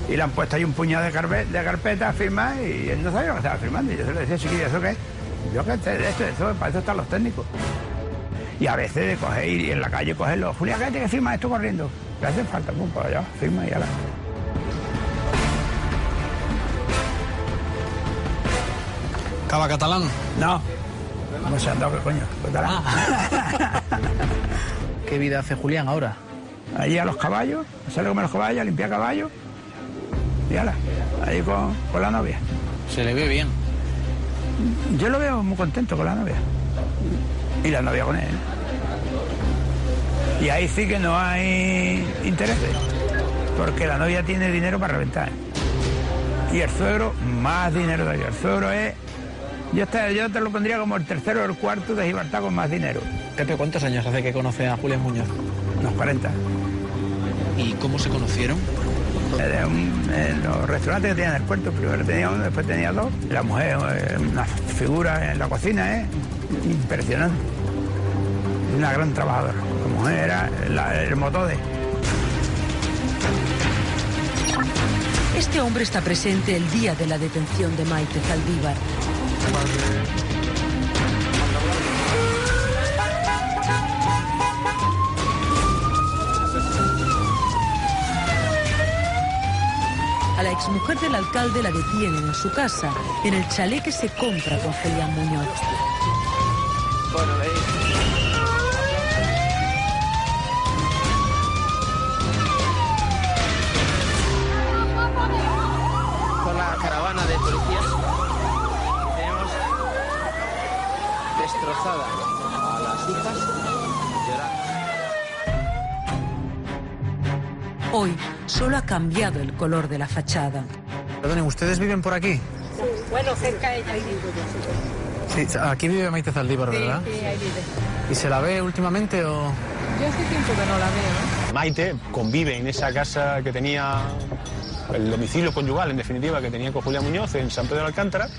Y le han puesto ahí un puñado de, carpe- de carpetas a firmar y él no sabía lo que estaba firmando. Y yo se le decía, chiquillo, ¿eso qué es? Yo que sé, esto, eso, para eso están los técnicos. Y a veces de coger y en la calle cogerlo. Julián, cállate que firma esto corriendo. ¿Qué hace falta? Pum, para allá, firma y ya la. ¿Cava catalán? No. No se han dado, ¿qué coño? Catalán. ¿Qué vida hace Julián ahora? Allí a los caballos, sale a comer los caballos, a limpiar caballos. Y ala, ahí con, con la novia. Se le ve bien. Yo lo veo muy contento con la novia. Y la novia con él. Y ahí sí que no hay intereses. Porque la novia tiene dinero para reventar. Y el suegro, más dinero todavía. El suegro es. Yo te, yo te lo pondría como el tercero o el cuarto de Gibraltar con más dinero. Pepe, ¿cuántos años hace que conoce a Julián Muñoz? Unos 40. ¿Y cómo se conocieron? Un- en los restaurantes que tenían en el puerto, primero tenía uno, después tenía dos. La mujer, eh, una figura en la cocina, ¿eh? Impresionante. Una gran trabajadora. La mujer era la- el motor de. Este hombre está presente el día de la detención de Maite Zaldívar. A la exmujer del alcalde la detienen en su casa, en el chalet que se compra con Julián Muñoz. con solo ha cambiado el color de la fachada. Perdonen, ¿ustedes viven por aquí? Bueno, cerca de ella vivo yo. Sí, aquí vive Maite Zaldívar, ¿verdad? Sí, sí, ahí vive. ¿Y se la ve últimamente o...? Yo hace tiempo que no la veo. Maite convive en esa casa que tenía el domicilio conyugal, en definitiva, que tenía con Julián Muñoz en San Pedro de Alcántara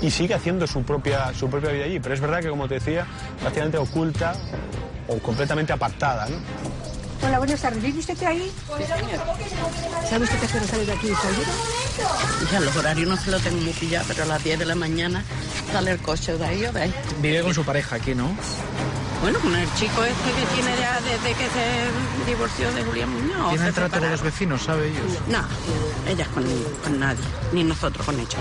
y sigue haciendo su propia, su propia vida allí. Pero es verdad que, como te decía, prácticamente oculta o completamente apartada. ¿no? Hola, buenas tardes. ¿Vive usted ahí? ¿Sabe usted que hace sale de aquí de Zaldívar? Ya los horarios no se lo tengo muy pillado, pero a las 10 de la mañana sale el coche de ahí o de ahí. Vive con su pareja aquí, ¿no? Bueno, con el chico este que tiene ya desde que se divorció de Julián Muñoz. ¿Tienen se trato con los vecinos, sabe ellos? No, ellas con, con nadie, ni nosotros con ellos.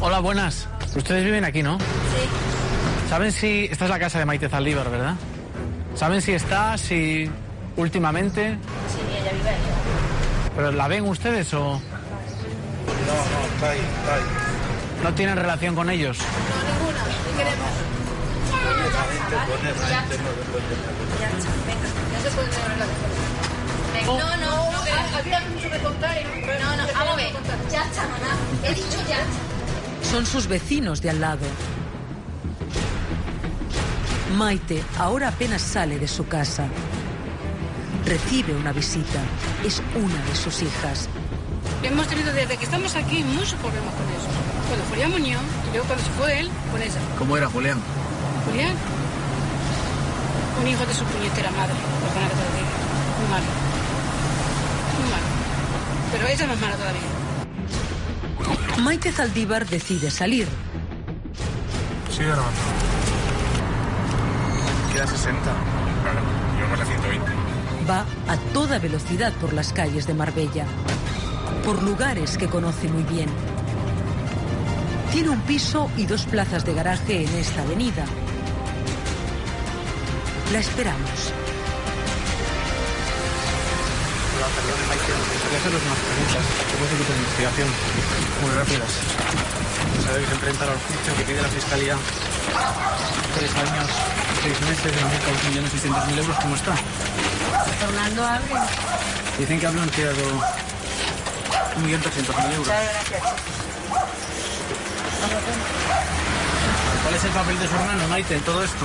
Hola, buenas. Ustedes viven aquí, ¿no? Sí. ¿Saben si... Esta es la casa de Maite Zaldívar, ¿verdad? ¿Saben si está, si últimamente... Sí, ella vive ahí. ¿Pero la ven ustedes o...? No, no, está ahí, está ahí. ¿No tienen relación con ellos? No, no, no. Había mucho que contar. No, no, vamos a ver. Ya está, mamá. He dicho ya. Son sus vecinos de al lado. Maite ahora apenas sale de su casa. Recibe una visita. Es una de sus hijas. Hemos tenido desde que estamos aquí muchos problemas con eso. Cuando Julián Muñoz y luego cuando se fue él con esa. ¿Cómo era Julián? Julián, un hijo de su puñetera madre, perdona que te lo diga. Muy malo. Muy malo. Pero ella es más mala todavía. Maite Zaldívar decide salir. Sigue grabando. Queda 60. Claro, yo a 120. Va a toda velocidad por las calles de Marbella, por lugares que conoce muy bien. Tiene un piso y dos plazas de garaje en esta avenida. La esperamos. Hola, perdón, Maite. Quería haceros unas preguntas. De equipo de investigación. Muy rápidas. Sabéis enfrentar al juicio que pide la Fiscalía. Tres años, seis meses, de 1.600.000 euros. ¿Cómo está? Fernando abre. Dicen que ha blanqueado 1.300.000 euros. ¿Cuál es el papel de su hermano, Maite, en todo esto?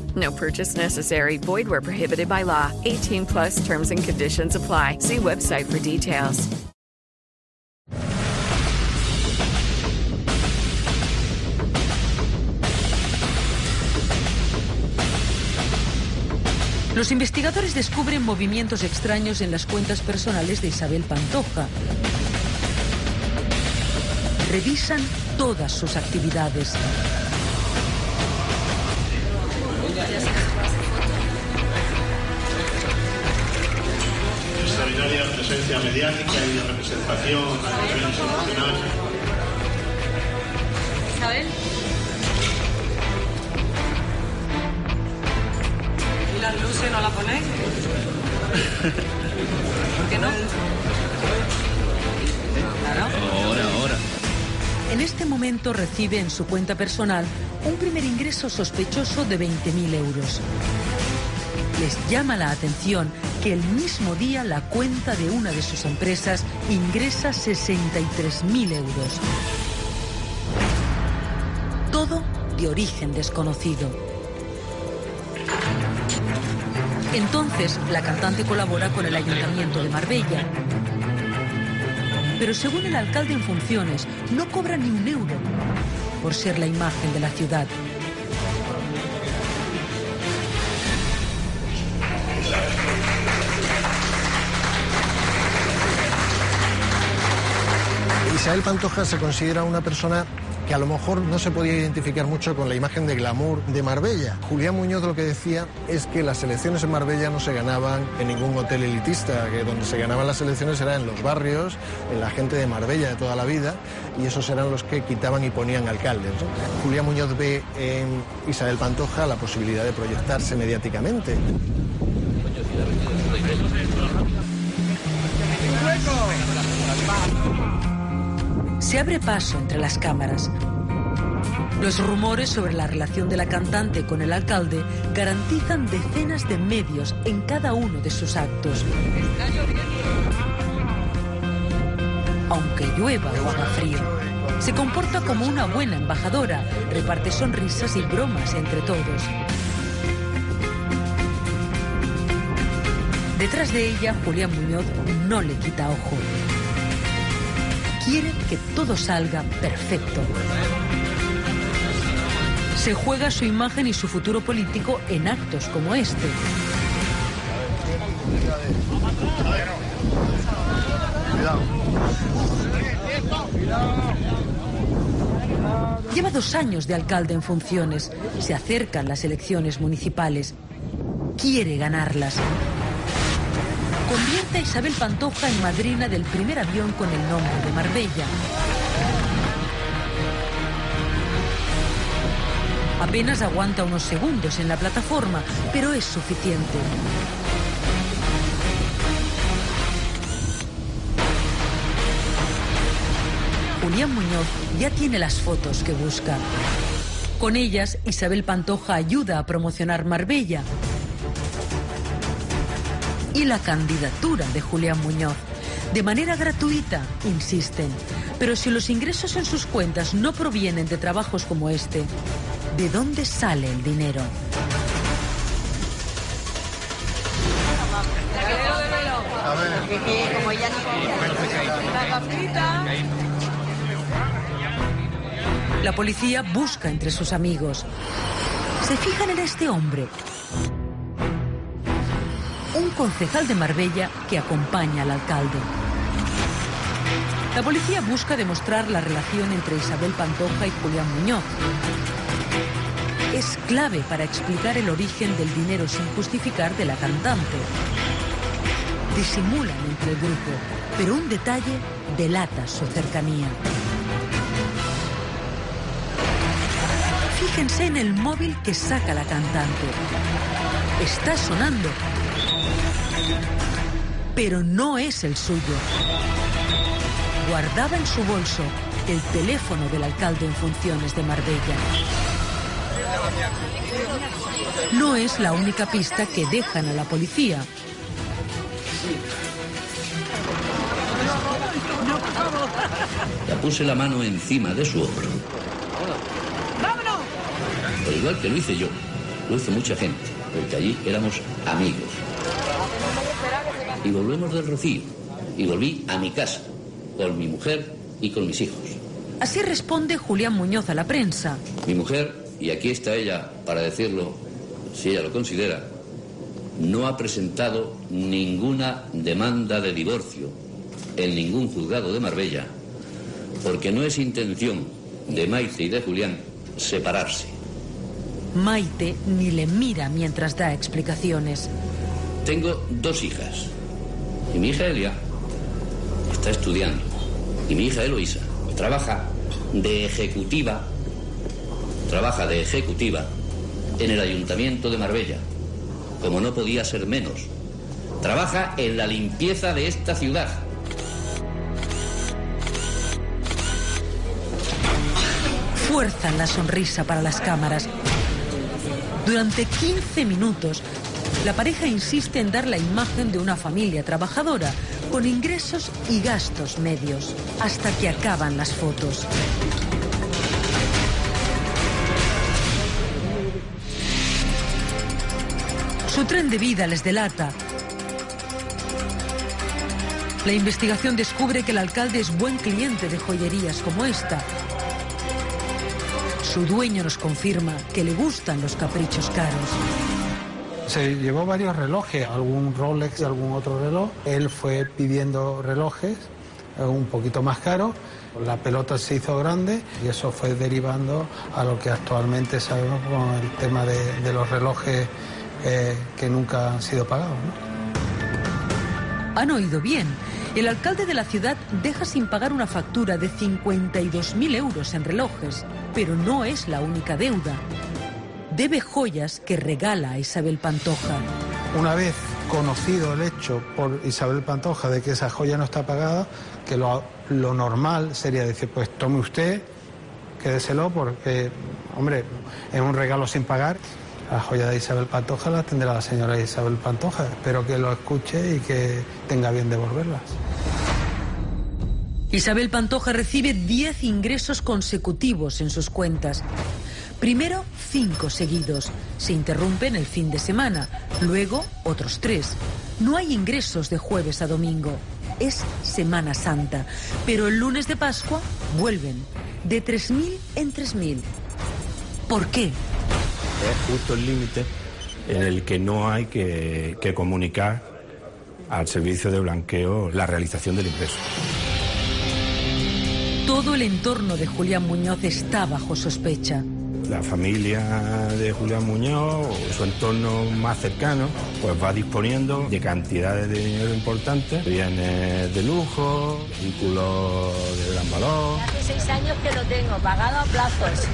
No purchase necessary. Void where prohibited by law. 18 plus terms and conditions apply. See website for details. Los investigadores descubren movimientos extraños en las cuentas personales de Isabel Pantoja. Revisan todas sus actividades. Extraordinaria presencia mediática y de representación a nivel institucional. ¿Isabel? ¿Y las luces no la ponéis? ¿Por qué no? Ahora, ahora. En este momento recibe en su cuenta personal un primer ingreso sospechoso de 20.000 euros. Les llama la atención que el mismo día la cuenta de una de sus empresas ingresa 63.000 euros. Todo de origen desconocido. Entonces, la cantante colabora con el Ayuntamiento de Marbella. Pero según el alcalde en funciones, no cobra ni un euro por ser la imagen de la ciudad. Isabel Pantoja se considera una persona que a lo mejor no se podía identificar mucho con la imagen de glamour de Marbella. Julián Muñoz lo que decía es que las elecciones en Marbella no se ganaban en ningún hotel elitista, que donde se ganaban las elecciones era en los barrios, en la gente de Marbella de toda la vida, y esos eran los que quitaban y ponían alcaldes. ¿no? Julián Muñoz ve en Isabel Pantoja la posibilidad de proyectarse mediáticamente. Se abre paso entre las cámaras. Los rumores sobre la relación de la cantante con el alcalde garantizan decenas de medios en cada uno de sus actos. Aunque llueva o haga frío, se comporta como una buena embajadora, reparte sonrisas y bromas entre todos. Detrás de ella, Julián Muñoz no le quita ojo. Quiere que todo salga perfecto. Se juega su imagen y su futuro político en actos como este. Lleva dos años de alcalde en funciones. Se acercan las elecciones municipales. Quiere ganarlas. Convierte a Isabel Pantoja en madrina del primer avión con el nombre de Marbella. Apenas aguanta unos segundos en la plataforma, pero es suficiente. Julián Muñoz ya tiene las fotos que busca. Con ellas, Isabel Pantoja ayuda a promocionar Marbella y la candidatura de Julián Muñoz. De manera gratuita, insisten. Pero si los ingresos en sus cuentas no provienen de trabajos como este, ¿de dónde sale el dinero? La policía busca entre sus amigos. Se fijan en este hombre. Concejal de Marbella que acompaña al alcalde. La policía busca demostrar la relación entre Isabel Pantoja y Julián Muñoz. Es clave para explicar el origen del dinero sin justificar de la cantante. Disimulan entre el grupo, pero un detalle delata su cercanía. Fíjense en el móvil que saca la cantante. Está sonando. Pero no es el suyo. Guardaba en su bolso el teléfono del alcalde en funciones de Marbella. No es la única pista que dejan a la policía. Ya puse la mano encima de su hombro. Al igual que lo hice yo, lo hizo mucha gente, porque allí éramos amigos. Y volvemos del Rocío. Y volví a mi casa, con mi mujer y con mis hijos. Así responde Julián Muñoz a la prensa. Mi mujer, y aquí está ella para decirlo, si ella lo considera, no ha presentado ninguna demanda de divorcio en ningún juzgado de Marbella, porque no es intención de Maite y de Julián separarse. Maite ni le mira mientras da explicaciones. Tengo dos hijas. Y mi hija Elia está estudiando. Y mi hija Eloisa trabaja de ejecutiva, trabaja de ejecutiva en el ayuntamiento de Marbella, como no podía ser menos. Trabaja en la limpieza de esta ciudad. Fuerzan la sonrisa para las cámaras. Durante 15 minutos, la pareja insiste en dar la imagen de una familia trabajadora, con ingresos y gastos medios, hasta que acaban las fotos. Su tren de vida les delata. La investigación descubre que el alcalde es buen cliente de joyerías como esta. Su dueño nos confirma que le gustan los caprichos caros. Se llevó varios relojes, algún Rolex y algún otro reloj. Él fue pidiendo relojes eh, un poquito más caros. La pelota se hizo grande y eso fue derivando a lo que actualmente sabemos con el tema de, los relojes eh, que nunca han sido pagados. Han oído bien. El alcalde de la ciudad deja sin pagar una factura de 52.000 euros en relojes, pero no es la única deuda. Debe joyas que regala a Isabel Pantoja. Una vez conocido el hecho por Isabel Pantoja de que esa joya no está pagada, que lo, lo normal sería decir, pues tome usted, quédeselo porque, hombre, es un regalo sin pagar. La joya de Isabel Pantoja la tendrá la señora Isabel Pantoja. Espero que lo escuche y que tenga bien devolverlas. Isabel Pantoja recibe 10 ingresos consecutivos en sus cuentas. Primero, cinco seguidos. Se interrumpen el fin de semana. Luego, otros tres. No hay ingresos de jueves a domingo. Es Semana Santa. Pero el lunes de Pascua vuelven. De 3.000 en 3.000. ¿Por qué? Es justo el límite en el que no hay que, que comunicar al servicio de blanqueo la realización del ingreso. Todo el entorno de Julián Muñoz está bajo sospecha. La familia de Julián Muñoz o su entorno más cercano pues va disponiendo de cantidades de dinero importantes, bienes de lujo, vehículos de gran valor. Hace seis años que lo tengo, pagado a plazos.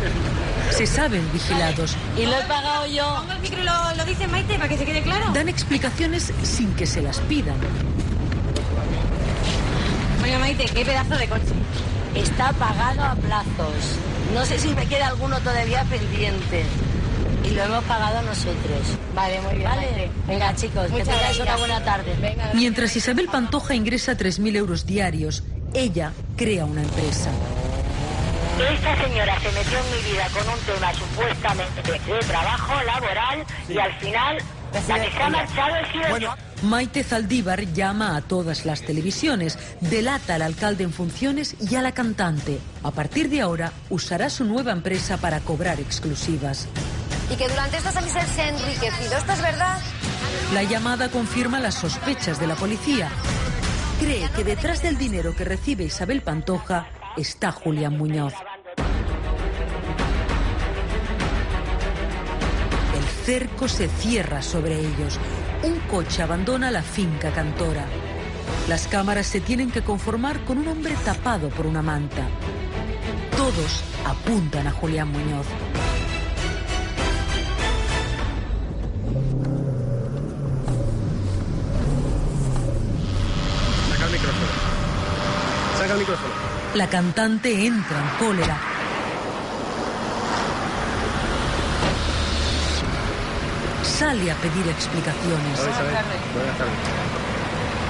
Se saben vigilados. Y lo he pagado yo. Pongo el micro y lo, lo dice Maite para que se quede claro. Dan explicaciones sin que se las pidan. Oye, Maite, qué pedazo de coche. Está pagado a plazos. No sé si me queda alguno todavía pendiente. Y lo hemos pagado nosotros. Vale, muy bien. Vale. Venga, chicos, que tengáis una buena tarde. Venga. Mientras Isabel Pantoja ingresa 3.000 euros diarios, ella crea una empresa. Esta señora se metió en mi vida con un tema supuestamente de trabajo laboral y al final Maite Zaldívar llama a todas las televisiones, delata al alcalde en funciones y a la cantante. A partir de ahora, usará su nueva empresa para cobrar exclusivas. Y que durante años él se ha enriquecido. ¿Esto es verdad? La llamada confirma las sospechas de la policía. cree que detrás del dinero que recibe Isabel Pantoja está Julián Muñoz. Cerco se cierra sobre ellos. Un coche abandona la finca cantora. Las cámaras se tienen que conformar con un hombre tapado por una manta. Todos apuntan a Julián Muñoz. Saca el micrófono. Saca el micrófono. La cantante entra en cólera. Sale a pedir explicaciones. Buenas tardes.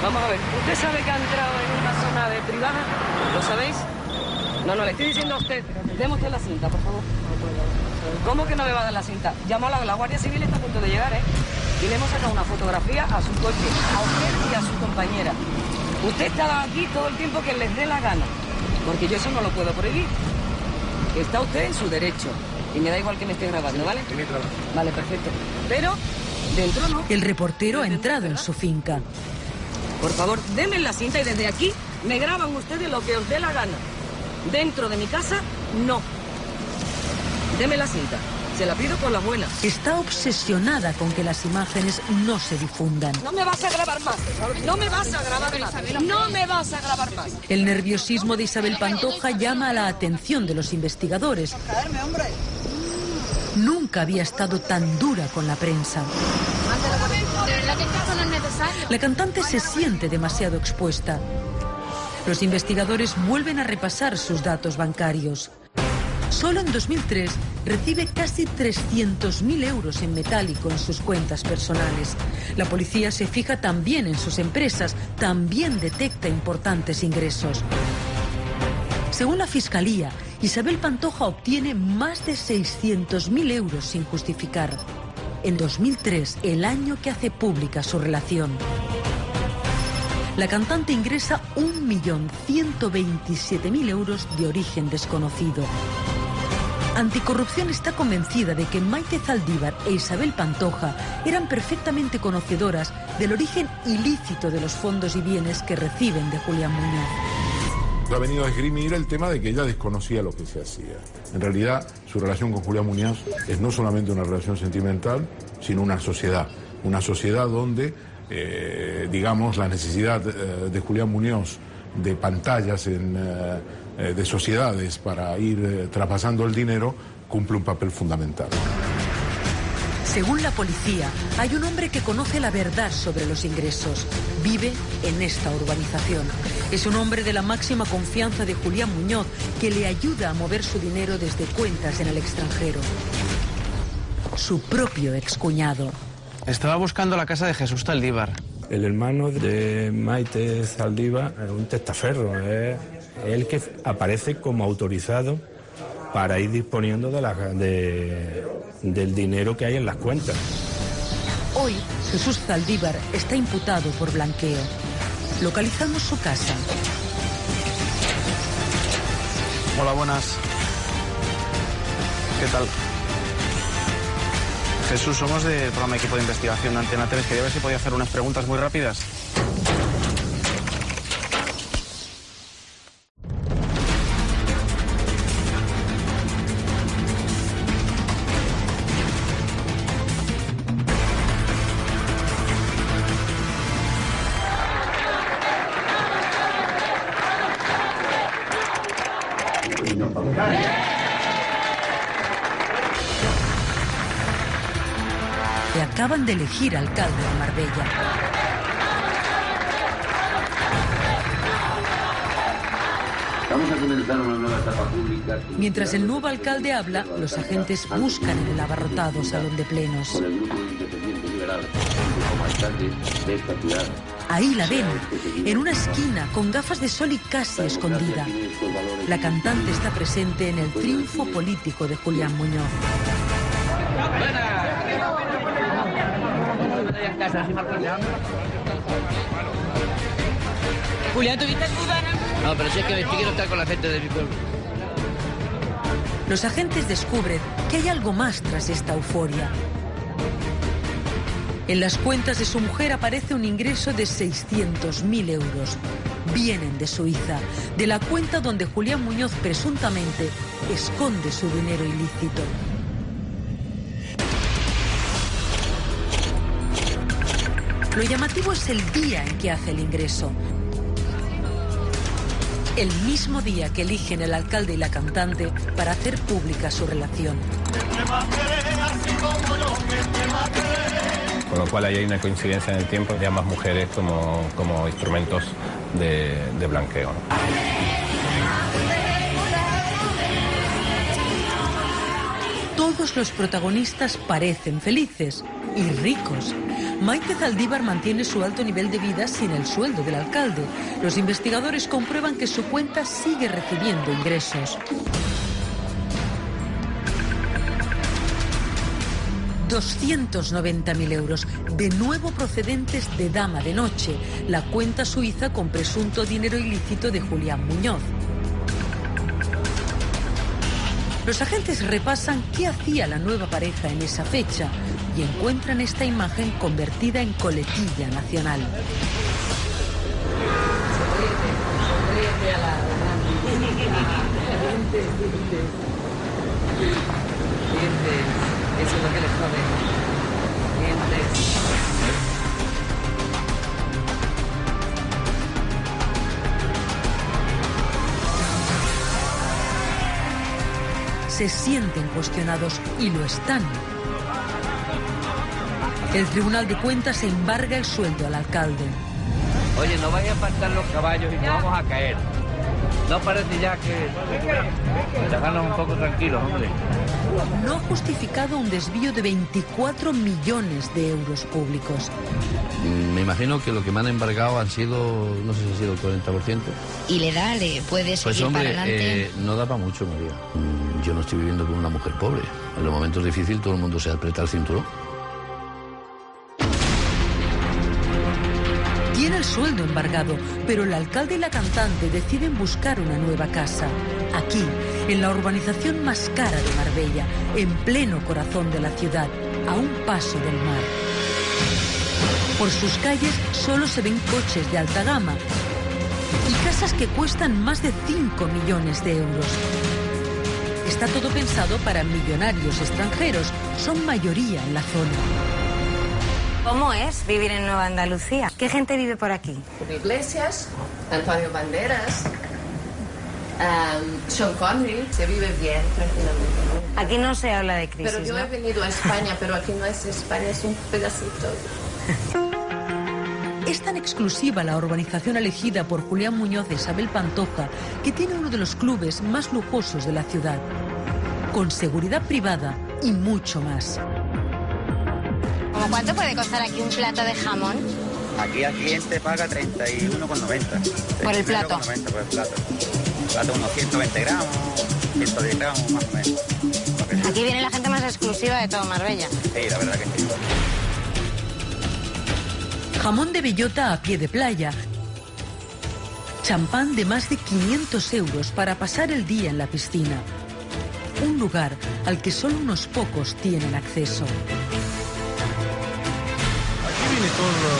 Vamos a ver, ¿usted sabe que ha entrado en una zona de privada? ¿Lo sabéis? No, no, le estoy diciendo a usted. Deme usted la cinta, por favor. ¿Cómo que no le va a dar la cinta? Llamo a la, la Guardia Civil, está a punto de llegar, ¿eh? Y le hemos sacado una fotografía a su coche, a usted y a su compañera. Usted está aquí todo el tiempo que les dé la gana, porque yo eso no lo puedo prohibir. Está usted en su derecho. Y me da igual que me esté grabando, ¿vale? Vale, perfecto. Pero dentro no. El reportero ha entrado en su finca. Por favor, denme la cinta y desde aquí me graban ustedes lo que os dé la gana. Dentro de mi casa, no. Deme la cinta. Se la pido por la buena. Está obsesionada con que las imágenes no se difundan. No me vas a grabar más. No me vas a grabar más. No me vas a grabar más. El nerviosismo de Isabel Pantoja llama a la atención de los investigadores. Nunca había estado tan dura con la prensa. La cantante se siente demasiado expuesta. Los investigadores vuelven a repasar sus datos bancarios. Solo en 2003 recibe casi 300.000 euros en metálico en sus cuentas personales. La policía se fija también en sus empresas, también detecta importantes ingresos. Según la Fiscalía, Isabel Pantoja obtiene más de 600.000 euros sin justificar. En 2003, el año que hace pública su relación. La cantante ingresa 1.127.000 euros de origen desconocido. Anticorrupción está convencida de que Maite Zaldívar e Isabel Pantoja eran perfectamente conocedoras del origen ilícito de los fondos y bienes que reciben de Julián Muñoz. Ha venido a esgrimir el tema de que ella desconocía lo que se hacía. En realidad, su relación con Julián Muñoz es no solamente una relación sentimental, sino una sociedad. Una sociedad donde, eh, digamos, la necesidad eh, de Julián Muñoz de pantallas en, eh, eh, de sociedades para ir eh, traspasando el dinero cumple un papel fundamental. Según la policía, hay un hombre que conoce la verdad sobre los ingresos. Vive en esta urbanización. Es un hombre de la máxima confianza de Julián Muñoz que le ayuda a mover su dinero desde cuentas en el extranjero. Su propio excuñado. Estaba buscando la casa de Jesús Taldívar. El hermano de Maite Zaldívar es un testaferro, es el que aparece como autorizado para ir disponiendo de la- de- del dinero que hay en las cuentas. Hoy, Jesús Zaldívar está imputado por blanqueo. Localizamos su casa. Hola, buenas. ¿Qué tal? Jesús, somos del programa Equipo de Investigación de Antena 3. Quería ver si podía hacer unas preguntas muy rápidas. De elegir alcalde de Marbella. Vamos a comenzar una nueva etapa pública. Mientras el nuevo alcalde habla, los agentes buscan en el abarrotado salón de plenos. Con el grupo independiente liberal como alcalde de esta ciudad. Ahí la ven, en una esquina, con gafas de sol y casi escondida. La cantante está presente en el triunfo político de Julián Muñoz. Julián, ¿tuviste No, pero si es que quiero estar con la gente de mi pueblo. Los agentes descubren que hay algo más tras esta euforia. En las cuentas de su mujer aparece un ingreso de 600.000 euros. vienen de Suiza, de la cuenta donde Julián Muñoz presuntamente esconde su dinero ilícito. Lo llamativo es el día en que hace el ingreso. El mismo día que eligen el alcalde y la cantante para hacer pública su relación. Con lo cual ahí hay una coincidencia en el tiempo de ambas mujeres como, como instrumentos de, de blanqueo. Todos los protagonistas parecen felices y ricos. Maite Zaldívar mantiene su alto nivel de vida sin el sueldo del alcalde. Los investigadores comprueban que su cuenta sigue recibiendo ingresos. 290.000 euros, de nuevo procedentes de Dama de Noche, la cuenta suiza con presunto dinero ilícito de Julián Muñoz. Los agentes repasan qué hacía la nueva pareja en esa fecha y encuentran esta imagen convertida en coletilla nacional. Se sienten cuestionados y lo están. El Tribunal de Cuentas embarga el sueldo al alcalde. Oye, no vaya a faltar los caballos y nos vamos a caer. No parece ya que... Dejarnos un poco tranquilos, hombre. No ha justificado un desvío de 24 millones de euros públicos. Mm, Me imagino que lo que me han embargado han sido, no sé si ha sido el 40%. Y le da, le puede seguir Pues para hombre, adelante. eh, no da para mucho, María. Mm, Yo no estoy viviendo con una mujer pobre. En los momentos difíciles todo el mundo se aprieta el cinturón. Sueldo embargado, pero el alcalde y la cantante deciden buscar una nueva casa. Aquí, en la urbanización más cara de Marbella, en pleno corazón de la ciudad, a un paso del mar. Por sus calles solo se ven coches de alta gama y casas que cuestan más de 5 millones de euros. Está todo pensado para millonarios extranjeros, son mayoría en la zona. ¿Cómo es vivir en Nueva Andalucía? ¿Qué gente vive por aquí? Iglesias, Antonio Banderas, um, Sean Connery, se vive bien, tranquilamente. Aquí no se habla de crisis, Pero yo ¿no? he venido a España, pero aquí no es España, es un pedacito. Es tan exclusiva la urbanización elegida por Julián Muñoz de Isabel Pantoja que tiene uno de los clubes más lujosos de la ciudad, con seguridad privada y mucho más. ¿Cómo cuánto puede costar aquí un plato de jamón? Aquí al cliente paga 31,90. ¿Por el plato? 31,90 por el plato. Plato unos 120 gramos, 110 gramos más o menos. Aquí viene la gente más exclusiva de todo Marbella. Sí, la verdad que sí. Jamón de bellota a pie de playa. Champán de más de 500 euros para pasar el día en la piscina. Un lugar al que solo unos pocos tienen acceso. Aquí viene todo los,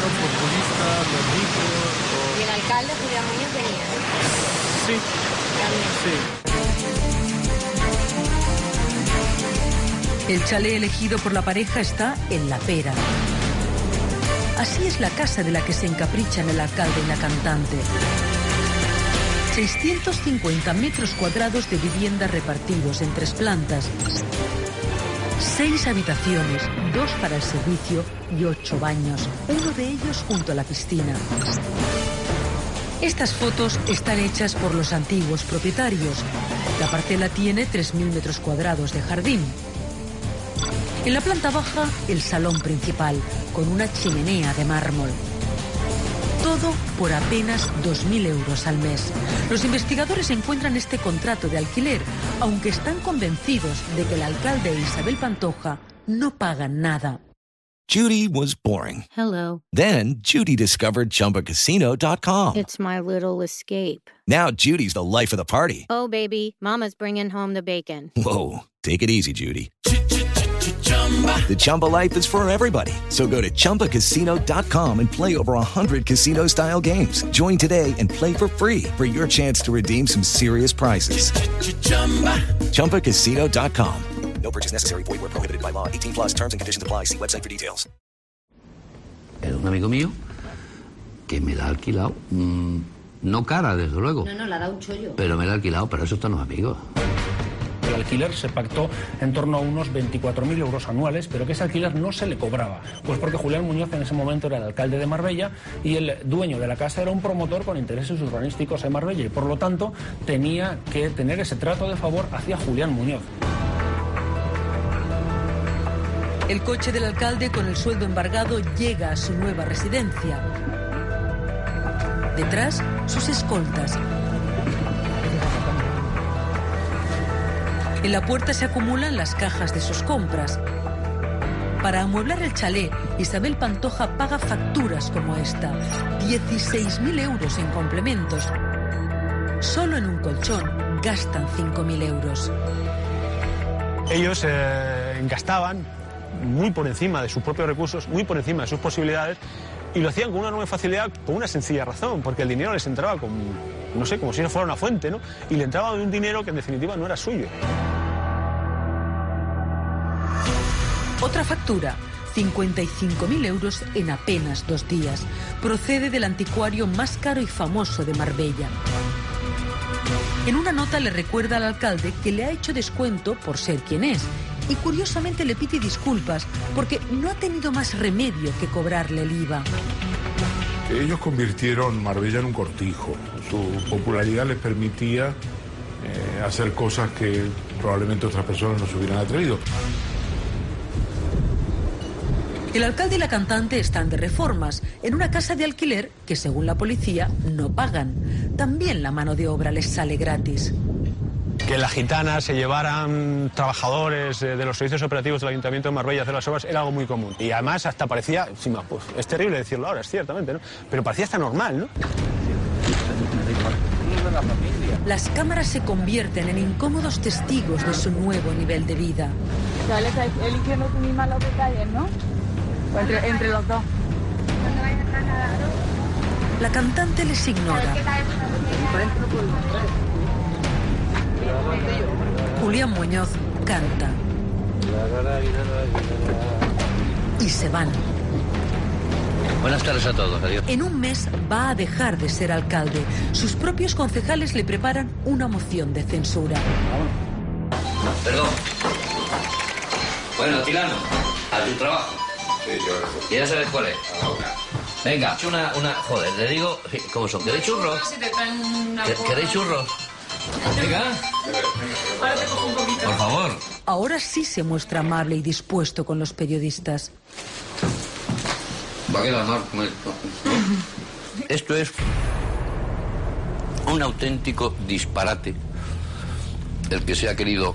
los futbolistas, los ricos. Y el alcalde Julián Muñoz venía. Sí, sí. El chalet elegido por la pareja está en La Pera. Así es la casa de la que se encaprichan el alcalde y la cantante. 650 metros cuadrados de vivienda repartidos en tres plantas. Seis habitaciones, dos para el servicio y ocho baños, uno de ellos junto a la piscina. Estas fotos están hechas por los antiguos propietarios. La parcela tiene 3.000 metros cuadrados de jardín. En la planta baja, el salón principal, con una chimenea de mármol. Todo por apenas 2.000 euros al mes. Los investigadores encuentran este contrato de alquiler, aunque están convencidos de que el alcalde Isabel Pantoja no pagan nada. Judy was boring. Hello. Then Judy discovered ChumbaCasino.com. It's my little escape. Now Judy's the life of the party. Oh, baby, Mama's bringing home the bacon. Whoa, take it easy, Judy. The Chumba life is for everybody. So go to ChumbaCasino.com and play over 100 casino style games. Join today and play for free for your chance to redeem some serious prizes. ChumbaCasino.com. No purchase necessary. Void where prohibited by law. 18 plus terms and conditions apply. See website for details. Era un amigo mío que me la ha alquilado. mm, no cara, desde luego. No, no, la da un chollo. Pero me la ha alquilado, pero eso están los amigos. El alquiler se pactó en torno a unos 24.000 euros anuales, pero que ese alquiler no se le cobraba. Pues porque Julián Muñoz en ese momento era el alcalde de Marbella y el dueño de la casa era un promotor con intereses urbanísticos en Marbella y por lo tanto tenía que tener ese trato de favor hacia Julián Muñoz. El coche del alcalde con el sueldo embargado llega a su nueva residencia. Detrás, sus escoltas. En la puerta se acumulan las cajas de sus compras. Para amueblar el chalet, Isabel Pantoja paga facturas como esta. 16.000 euros en complementos. Solo en un colchón gastan 5.000 euros. Ellos eh, gastaban muy por encima de sus propios recursos, muy por encima de sus posibilidades, y lo hacían con una enorme facilidad por una sencilla razón, porque el dinero les entraba con, no sé, como si no fuera una fuente, ¿no? Y le entraba de un dinero que en definitiva no era suyo. Otra factura, 55.000 euros en apenas dos días. Procede del anticuario más caro y famoso de Marbella. En una nota le recuerda al alcalde que le ha hecho descuento por ser quien es y curiosamente le pide disculpas porque no ha tenido más remedio que cobrarle el IVA. Ellos convirtieron Marbella en un cortijo. Su popularidad les permitía eh, hacer cosas que probablemente otras personas no se hubieran atrevido. El alcalde y la cantante están de reformas en una casa de alquiler que según la policía no pagan. También la mano de obra les sale gratis. Que las gitanas se llevaran trabajadores eh, de los servicios operativos del Ayuntamiento de Marbella a hacer las obras era algo muy común. Y además hasta parecía, pues, es terrible decirlo ahora, es ciertamente, ¿no? Pero parecía hasta normal, ¿no? Las cámaras se convierten en incómodos testigos de su nuevo nivel de vida. Tú misma los detalles, ¿no? Entre, entre los dos. La cantante les ignora. Julián Muñoz canta. Y se van. Buenas tardes a todos, adiós. En un mes va a dejar de ser alcalde. Sus propios concejales le preparan una moción de censura. Perdón. Bueno, Tilano, a tu trabajo. ¿Y ya sabes cuál es? Venga, una, una, joder, le digo, ¿cómo son? ¿Queréis churros? Si te traen una ¿Que- ¿Queréis churros? Venga, Ahora te cojo un poquito. por favor. Ahora sí se muestra amable y dispuesto con los periodistas. Va a quedar mal con esto. Esto es un auténtico disparate el que se ha querido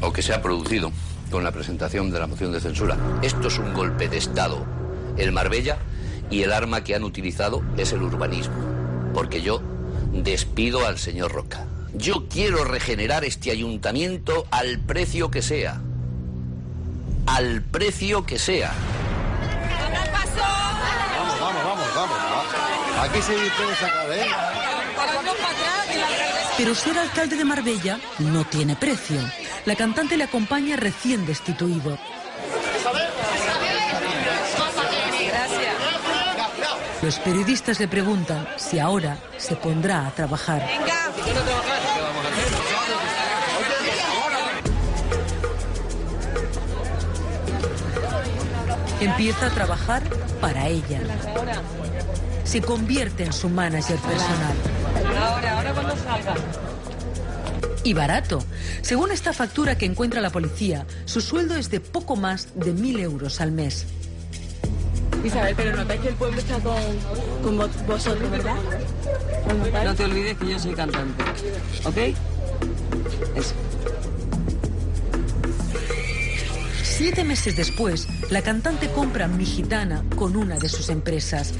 o que se ha producido con la presentación de la moción de censura. Esto es un golpe de Estado. El Marbella y el arma que han utilizado es el urbanismo. Porque yo despido al señor Roca. Yo quiero regenerar este ayuntamiento al precio que sea. Al precio que sea. Vamos, vamos, vamos, vamos. va. Aquí se puede sacar, ¿eh? Pero ser alcalde de Marbella no tiene precio. La cantante le acompaña recién destituido. Los periodistas le preguntan si ahora se pondrá a trabajar. Empieza a trabajar para ella. Se convierte en su manager personal. Ahora, ahora cuando salga. Y barato. Según esta factura que encuentra la policía, su sueldo es de poco más de mil euros al mes. Isabel, pero notáis que el pueblo está con, con vos- vosotros, ¿verdad? No te olvides que yo soy cantante. ¿Ok? Eso. Siete meses después, la cantante compra Mi Gitana con una de sus empresas.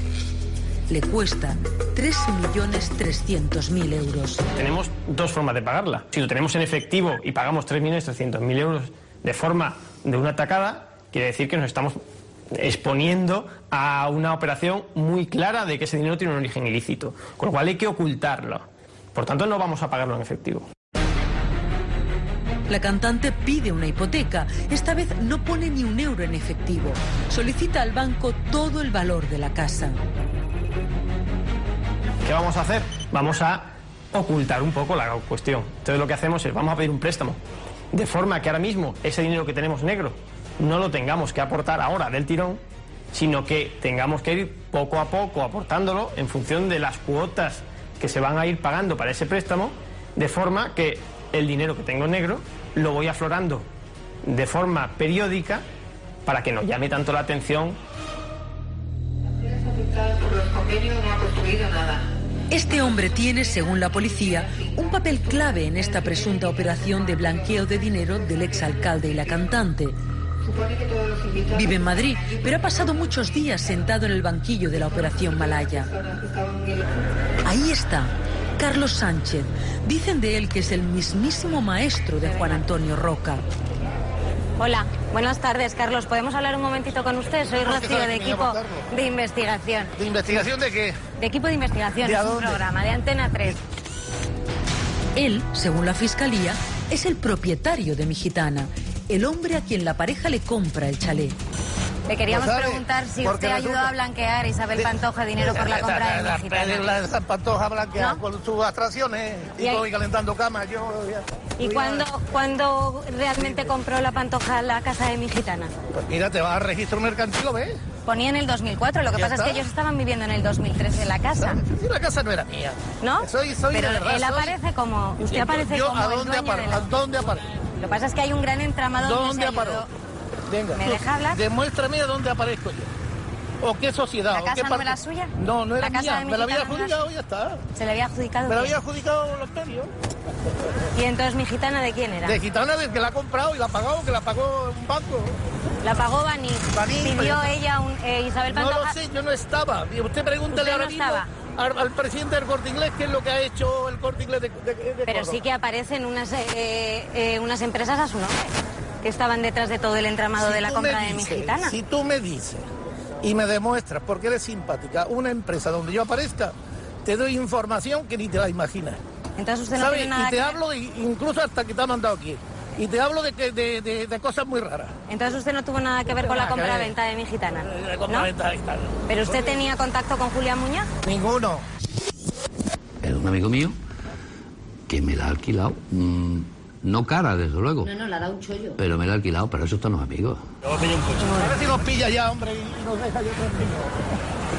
Le cuesta 3.300.000 euros. Tenemos dos formas de pagarla. Si lo tenemos en efectivo y pagamos 3.300.000 euros de forma de una atacada, quiere decir que nos estamos exponiendo a una operación muy clara de que ese dinero tiene un origen ilícito, con lo cual hay que ocultarlo. Por tanto, no vamos a pagarlo en efectivo. La cantante pide una hipoteca. Esta vez no pone ni un euro en efectivo. Solicita al banco todo el valor de la casa. ¿Qué vamos a hacer? Vamos a ocultar un poco la cuestión. Entonces lo que hacemos es, vamos a pedir un préstamo. De forma que ahora mismo ese dinero que tenemos negro no lo tengamos que aportar ahora del tirón, sino que tengamos que ir poco a poco aportándolo en función de las cuotas que se van a ir pagando para ese préstamo, de forma que el dinero que tengo negro lo voy aflorando de forma periódica para que no llame tanto la atención. Este hombre tiene, según la policía, un papel clave en esta presunta operación de blanqueo de dinero del exalcalde y la cantante. Vive en Madrid, pero ha pasado muchos días sentado en el banquillo de la Operación Malaya. Ahí está, Carlos Sánchez. Dicen de él que es el mismísimo maestro de Juan Antonio Roca. Hola, buenas tardes, Carlos. ¿Podemos hablar un momentito con usted? Soy ¿Cómo Rocío de equipo de investigación. ¿De investigación de qué? De equipo de investigación, ¿De es un programa de Antena 3. Él, según la fiscalía, es el propietario de mi gitana, el hombre a quien la pareja le compra el chalet. Le queríamos preguntar si Porque usted ayudó resulta- a blanquear a Isabel Pantoja dinero por la compra de gitana. la, la Pantoja blanquea con sus atracciones y, Y calentando camas. Yo, ya- ¿Y cuándo, cuándo realmente compró la Pantoja la casa de mi gitana? Pues mira, te vas al registro mercantil, ¿lo ves? Ponía en el 2004, lo que pasa es que ellos estaban viviendo en el 2013 en la casa. La casa no era mía. ¿No? Soy, soy Pero verdad, él soy- aparece como, usted aparece yo, como ¿a el dónde dueño de aparezco? la... ¿A dónde aparezco? Lo que pasa es que hay un gran entramado donde ¿Dónde se ayudó. Venga. ¿Me deja hablar? Demuéstrame a dónde aparezco yo. ¿O qué sociedad? ¿La o casa qué no parte- era suya? No, no era ¿La mía. Me la había no adjudicado y ya está. ¿Se le había adjudicado? Me la había adjudicado los medios. ¿Y entonces mi gitana de quién era? De gitana del que la ha comprado y la ha pagado, que la pagó un banco. La pagó Bani. Pidió ella un eh, Isabel No Pantoja. lo sé, yo no estaba. Usted pregúntele ¿Usted ahora no mismo estaba? al, al presidente del Corte Inglés qué es lo que ha hecho el Corte Inglés de, de- de Pero Córdoba. sí que aparecen unas, eh, eh, unas empresas a su nombre que estaban detrás de todo el entramado Si de la compra de mi gitana. Si tú me dices y me demuestras, porque eres simpática, una empresa donde yo aparezca, te doy información que ni te la imaginas. Entonces usted no ¿Sabes? tiene nada y te que hablo de, incluso hasta que te ha mandado aquí. Y te hablo de, que- de, de- de cosas muy raras. Entonces usted no tuvo nada que ver con la compra-venta de mi gitana. De ¿no? compraventa y tal. ¿Pero usted tenía contacto con Julián Muñoz? Ninguno. Es un amigo mío que me la ha alquilado. mm, no cara, desde luego. No, no, le ha dado un chollo. Pero me la ha alquilado, para eso están los amigos. A ver si nos pilla ya, hombre, y nos deja yo tranquilo.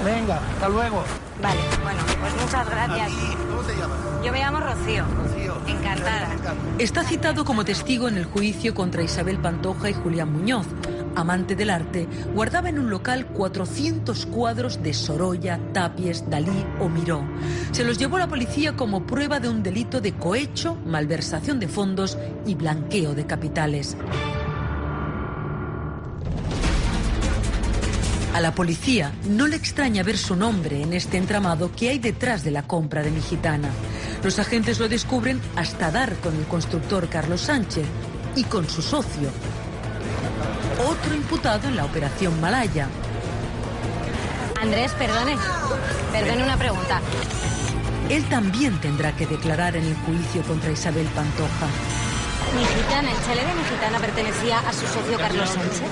Venga, hasta luego. Vale, bueno, pues muchas gracias. ¿Cómo te llamas? Yo me llamo Rocío. Encantada. Está citado como testigo en el juicio contra Isabel Pantoja y Julián Muñoz. Amante del arte, guardaba en un local 400 cuadros de Sorolla, Tapies, Dalí o Miró. Se los llevó la policía como prueba de un delito de cohecho, malversación de fondos y blanqueo de capitales. A la policía no le extraña ver su nombre en este entramado que hay detrás de la compra de mi gitana. Los agentes lo descubren hasta dar con el constructor Carlos Sánchez y con su socio, otro imputado en la operación Malaya. Andrés, perdone. Perdone una pregunta. Él también tendrá que declarar en el juicio contra Isabel Pantoja. Mi gitana, el chalet de mi gitana pertenecía a su socio Carlos Sánchez.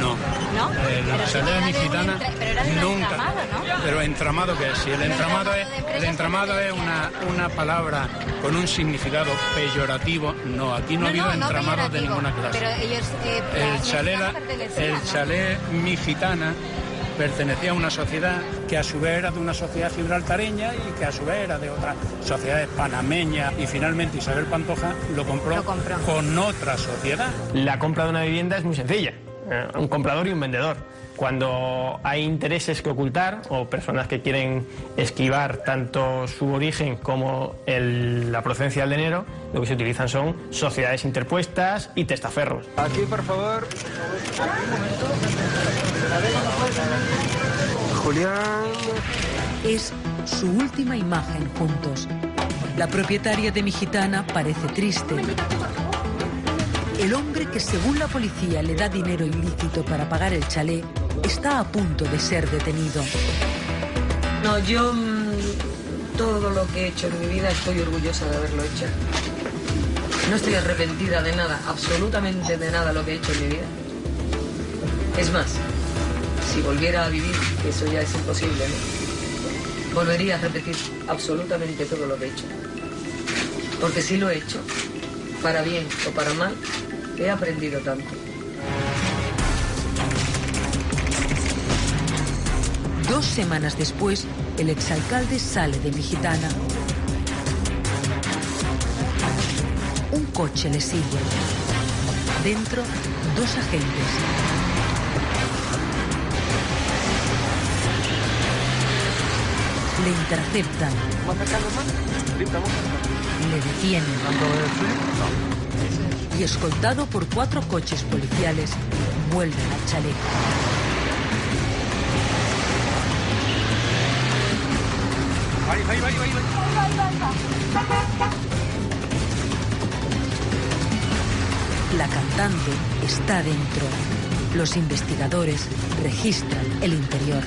No. ¿No? El Pero sí chalet de mi de gitana entra- pero era de un nunca. entramado, ¿no? Pero entramado que es, si el entramado es, de el entramado es una, una palabra con un significado peyorativo, no, aquí no, ha habido entramado de peyorativo, ninguna clase. Pero ellos... eh, El chalet, el ¿no? chalet Mi Gitana pertenecía a una sociedad que a su vez era de una sociedad gibraltareña y que a su vez era de otras sociedades panameñas y finalmente Isabel Pantoja lo compró, Lo compró. con otra sociedad. La compra de una vivienda es muy sencilla, eh, un comprador y un vendedor. Cuando hay intereses que ocultar o personas que quieren esquivar tanto su origen como el- la procedencia del dinero, lo que se utilizan son sociedades interpuestas y testaferros. Aquí, por favor. Julián. Es su última imagen juntos. La propietaria de mi gitana parece triste. El hombre que según la policía le da dinero ilícito para pagar el chalet está a punto de ser detenido. No, yo mm, todo lo que he hecho en mi vida estoy orgullosa de haberlo hecho. No estoy arrepentida de nada, absolutamente de nada lo que he hecho en mi vida. Es más, si volviera a vivir, eso ya es imposible, ¿no? volvería a repetir absolutamente todo lo que he hecho. Porque si lo he hecho, para bien o para mal, he aprendido tanto. Dos semanas después, el exalcalde sale de mi gitana. Un coche le sigue. Dentro, dos agentes. Le interceptan. Le detienen. Y escoltado por cuatro coches policiales, vuelven al chalet. La cantante está dentro. Los investigadores registran el interior.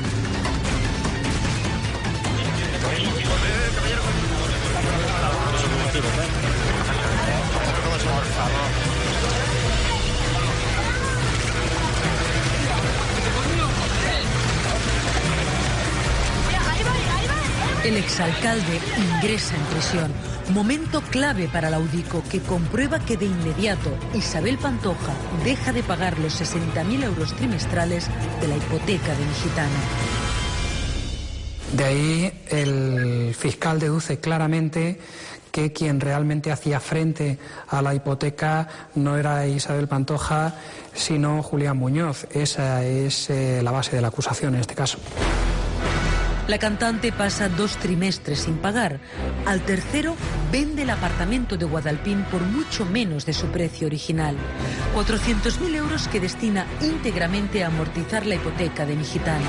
El exalcalde ingresa en prisión. Momento clave para la Audico que comprueba que de inmediato Isabel Pantoja deja de pagar los 60.000 euros trimestrales de la hipoteca de mi gitana. De ahí el fiscal deduce claramente que quien realmente hacía frente a la hipoteca no era Isabel Pantoja, sino Julián Muñoz. Esa es eh, la base de la acusación en este caso. La cantante pasa dos trimestres sin pagar. Al tercero vende el apartamento de Guadalpín por mucho menos de su precio original. 400.000 euros que destina íntegramente a amortizar la hipoteca de mi gitana.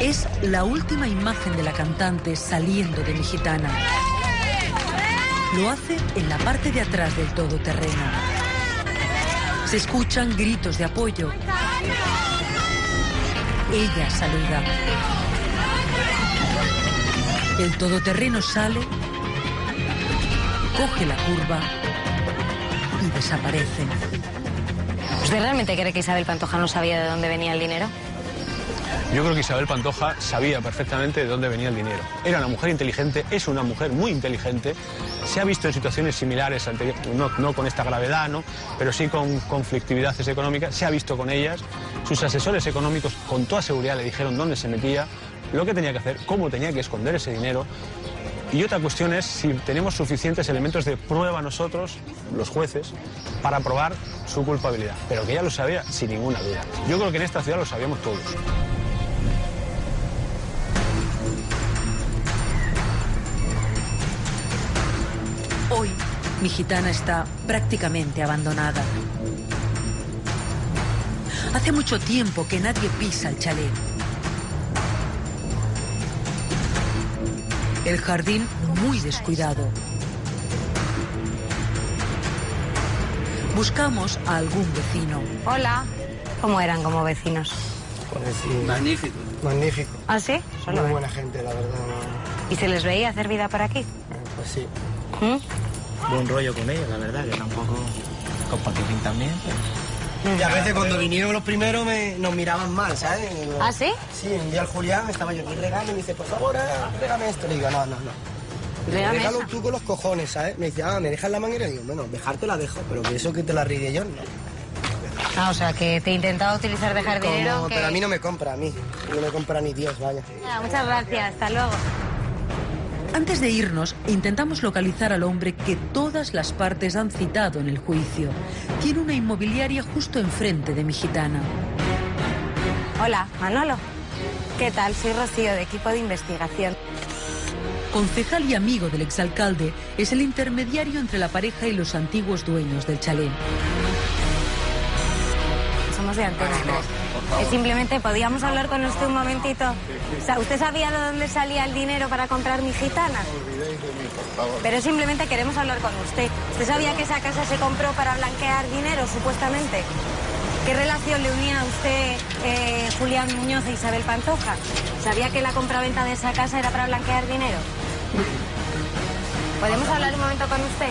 Es la última imagen de la cantante saliendo de mi gitana. Lo hace en la parte de atrás del todoterreno. Se escuchan gritos de apoyo. Ella saluda. El todoterreno sale, coge la curva y desaparece. ¿Usted realmente cree que Isabel Pantoja no sabía de dónde venía el dinero? Yo creo que Isabel Pantoja sabía perfectamente de dónde venía el dinero. Era una mujer inteligente, es una mujer muy inteligente. Se ha visto en situaciones similares, no, no con esta gravedad, ¿no? pero sí con conflictividades económicas. Se ha visto con ellas. Sus asesores económicos con toda seguridad le dijeron dónde se metía, lo que tenía que hacer, cómo tenía que esconder ese dinero. Y otra cuestión es si tenemos suficientes elementos de prueba nosotros, los jueces, para probar su culpabilidad. Pero que ella lo sabía sin ninguna duda. Yo creo que en esta ciudad lo sabíamos todos. Hoy, mi gitana está prácticamente abandonada. Hace mucho tiempo que nadie pisa el chalet. El jardín muy descuidado. Buscamos a algún vecino. Hola. ¿Cómo eran como vecinos? Magnífico. Magnífico. ¿Ah, sí? Solo Muy ven. buena gente, la verdad. ¿Y se les veía hacer vida por aquí? Pues sí. ¿Mm? Buen rollo con ellos, la verdad, que tampoco. Con también. Y a veces cuando vinieron los primeros me, nos miraban mal, ¿sabes? ¿Ah, sí? Sí, un día el Julián estaba yo aquí regando y me dice, por favor, regame esto. Le digo, no, no, no. Regame Regalo esa. tú con los cojones, ¿sabes? Me dice, ah, ¿me dejas la manguera? Y digo, bueno, dejarte la dejo, pero que eso que te la ríe yo, no. Ah, o sea, que te intentaba utilizar de jardinero. Como- que- Pero a mí no me compra, a mí. No me compra ni Dios, vaya. Ah, muchas gracias, hasta luego. Antes de irnos, intentamos localizar al hombre que todas las partes han citado en el juicio. Tiene una inmobiliaria justo enfrente de mi gitana. Hola, Manolo. ¿Qué tal? Soy Rocío, de equipo de investigación. Concejal y amigo del exalcalde, es el intermediario entre la pareja y los antiguos dueños del chalet. Somos de Antena 3. Es simplemente, ¿podíamos hablar con usted un momentito? ¿usted sabía de dónde salía el dinero para comprar mi gitana? Pero simplemente queremos hablar con usted. ¿Usted sabía que esa casa se compró para blanquear dinero, supuestamente? ¿Qué relación le unía a usted eh, Julián Muñoz e Isabel Pantoja? ¿Sabía que la compraventa de esa casa era para blanquear dinero? ¿Podemos hablar un momento con usted?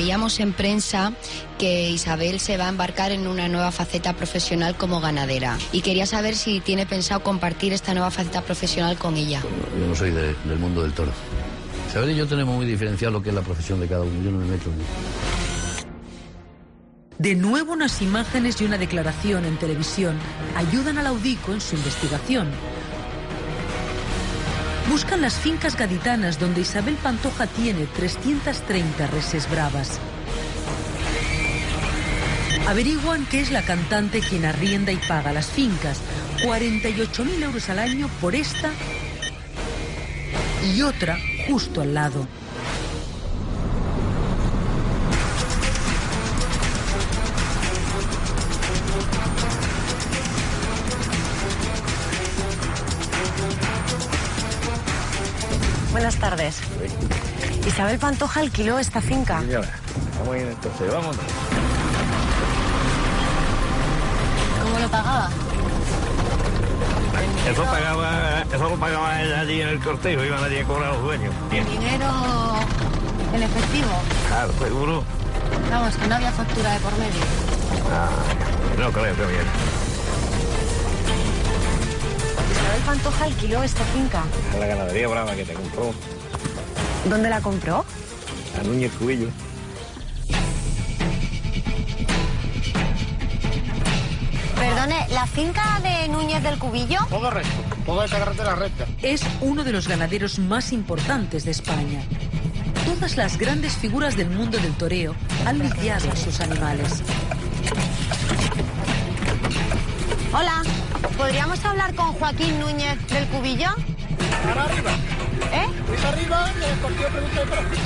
Leíamos en prensa que Isabel se va a embarcar en una nueva faceta profesional como ganadera y quería saber si tiene pensado compartir esta nueva faceta profesional con ella. Yo no soy de- del mundo del toro. Isabel y yo tenemos muy diferenciado lo que es la profesión de cada uno. Yo no me meto en De nuevo unas imágenes y una declaración en televisión ayudan al Audico en su investigación. Buscan las fincas gaditanas donde Isabel Pantoja tiene 330 reses bravas. Averiguan que es la cantante quien arrienda y paga las fincas. 48.000 euros al año por esta y otra justo al lado. Buenas tardes. Isabel Pantoja alquiló esta finca. Señora, vamos a ir entonces, vamos. ¿Cómo lo pagaba? Eso pagaba, eso lo pagaba ella allí en el cortejo, iban allí a cobrar a los dueños. ¿Dinero en efectivo? Claro, seguro. Vamos, que no había factura de por medio. Ah, no creo que bien. Isabel Pantoja alquiló esta finca. A la ganadería brava que te compró, ¿Dónde la compró? a Núñez Cubillo. Perdone, ¿la finca de Núñez del Cubillo? Todo recto, toda esa carretera recta. Es uno de los ganaderos más importantes de España. Todas las grandes figuras del mundo del toreo han lidiado a sus animales. Hola, ¿podríamos hablar con Joaquín Núñez del Cubillo? Ahora arriba. ¿Eh? Arriba, cortillo pregunta de pronto.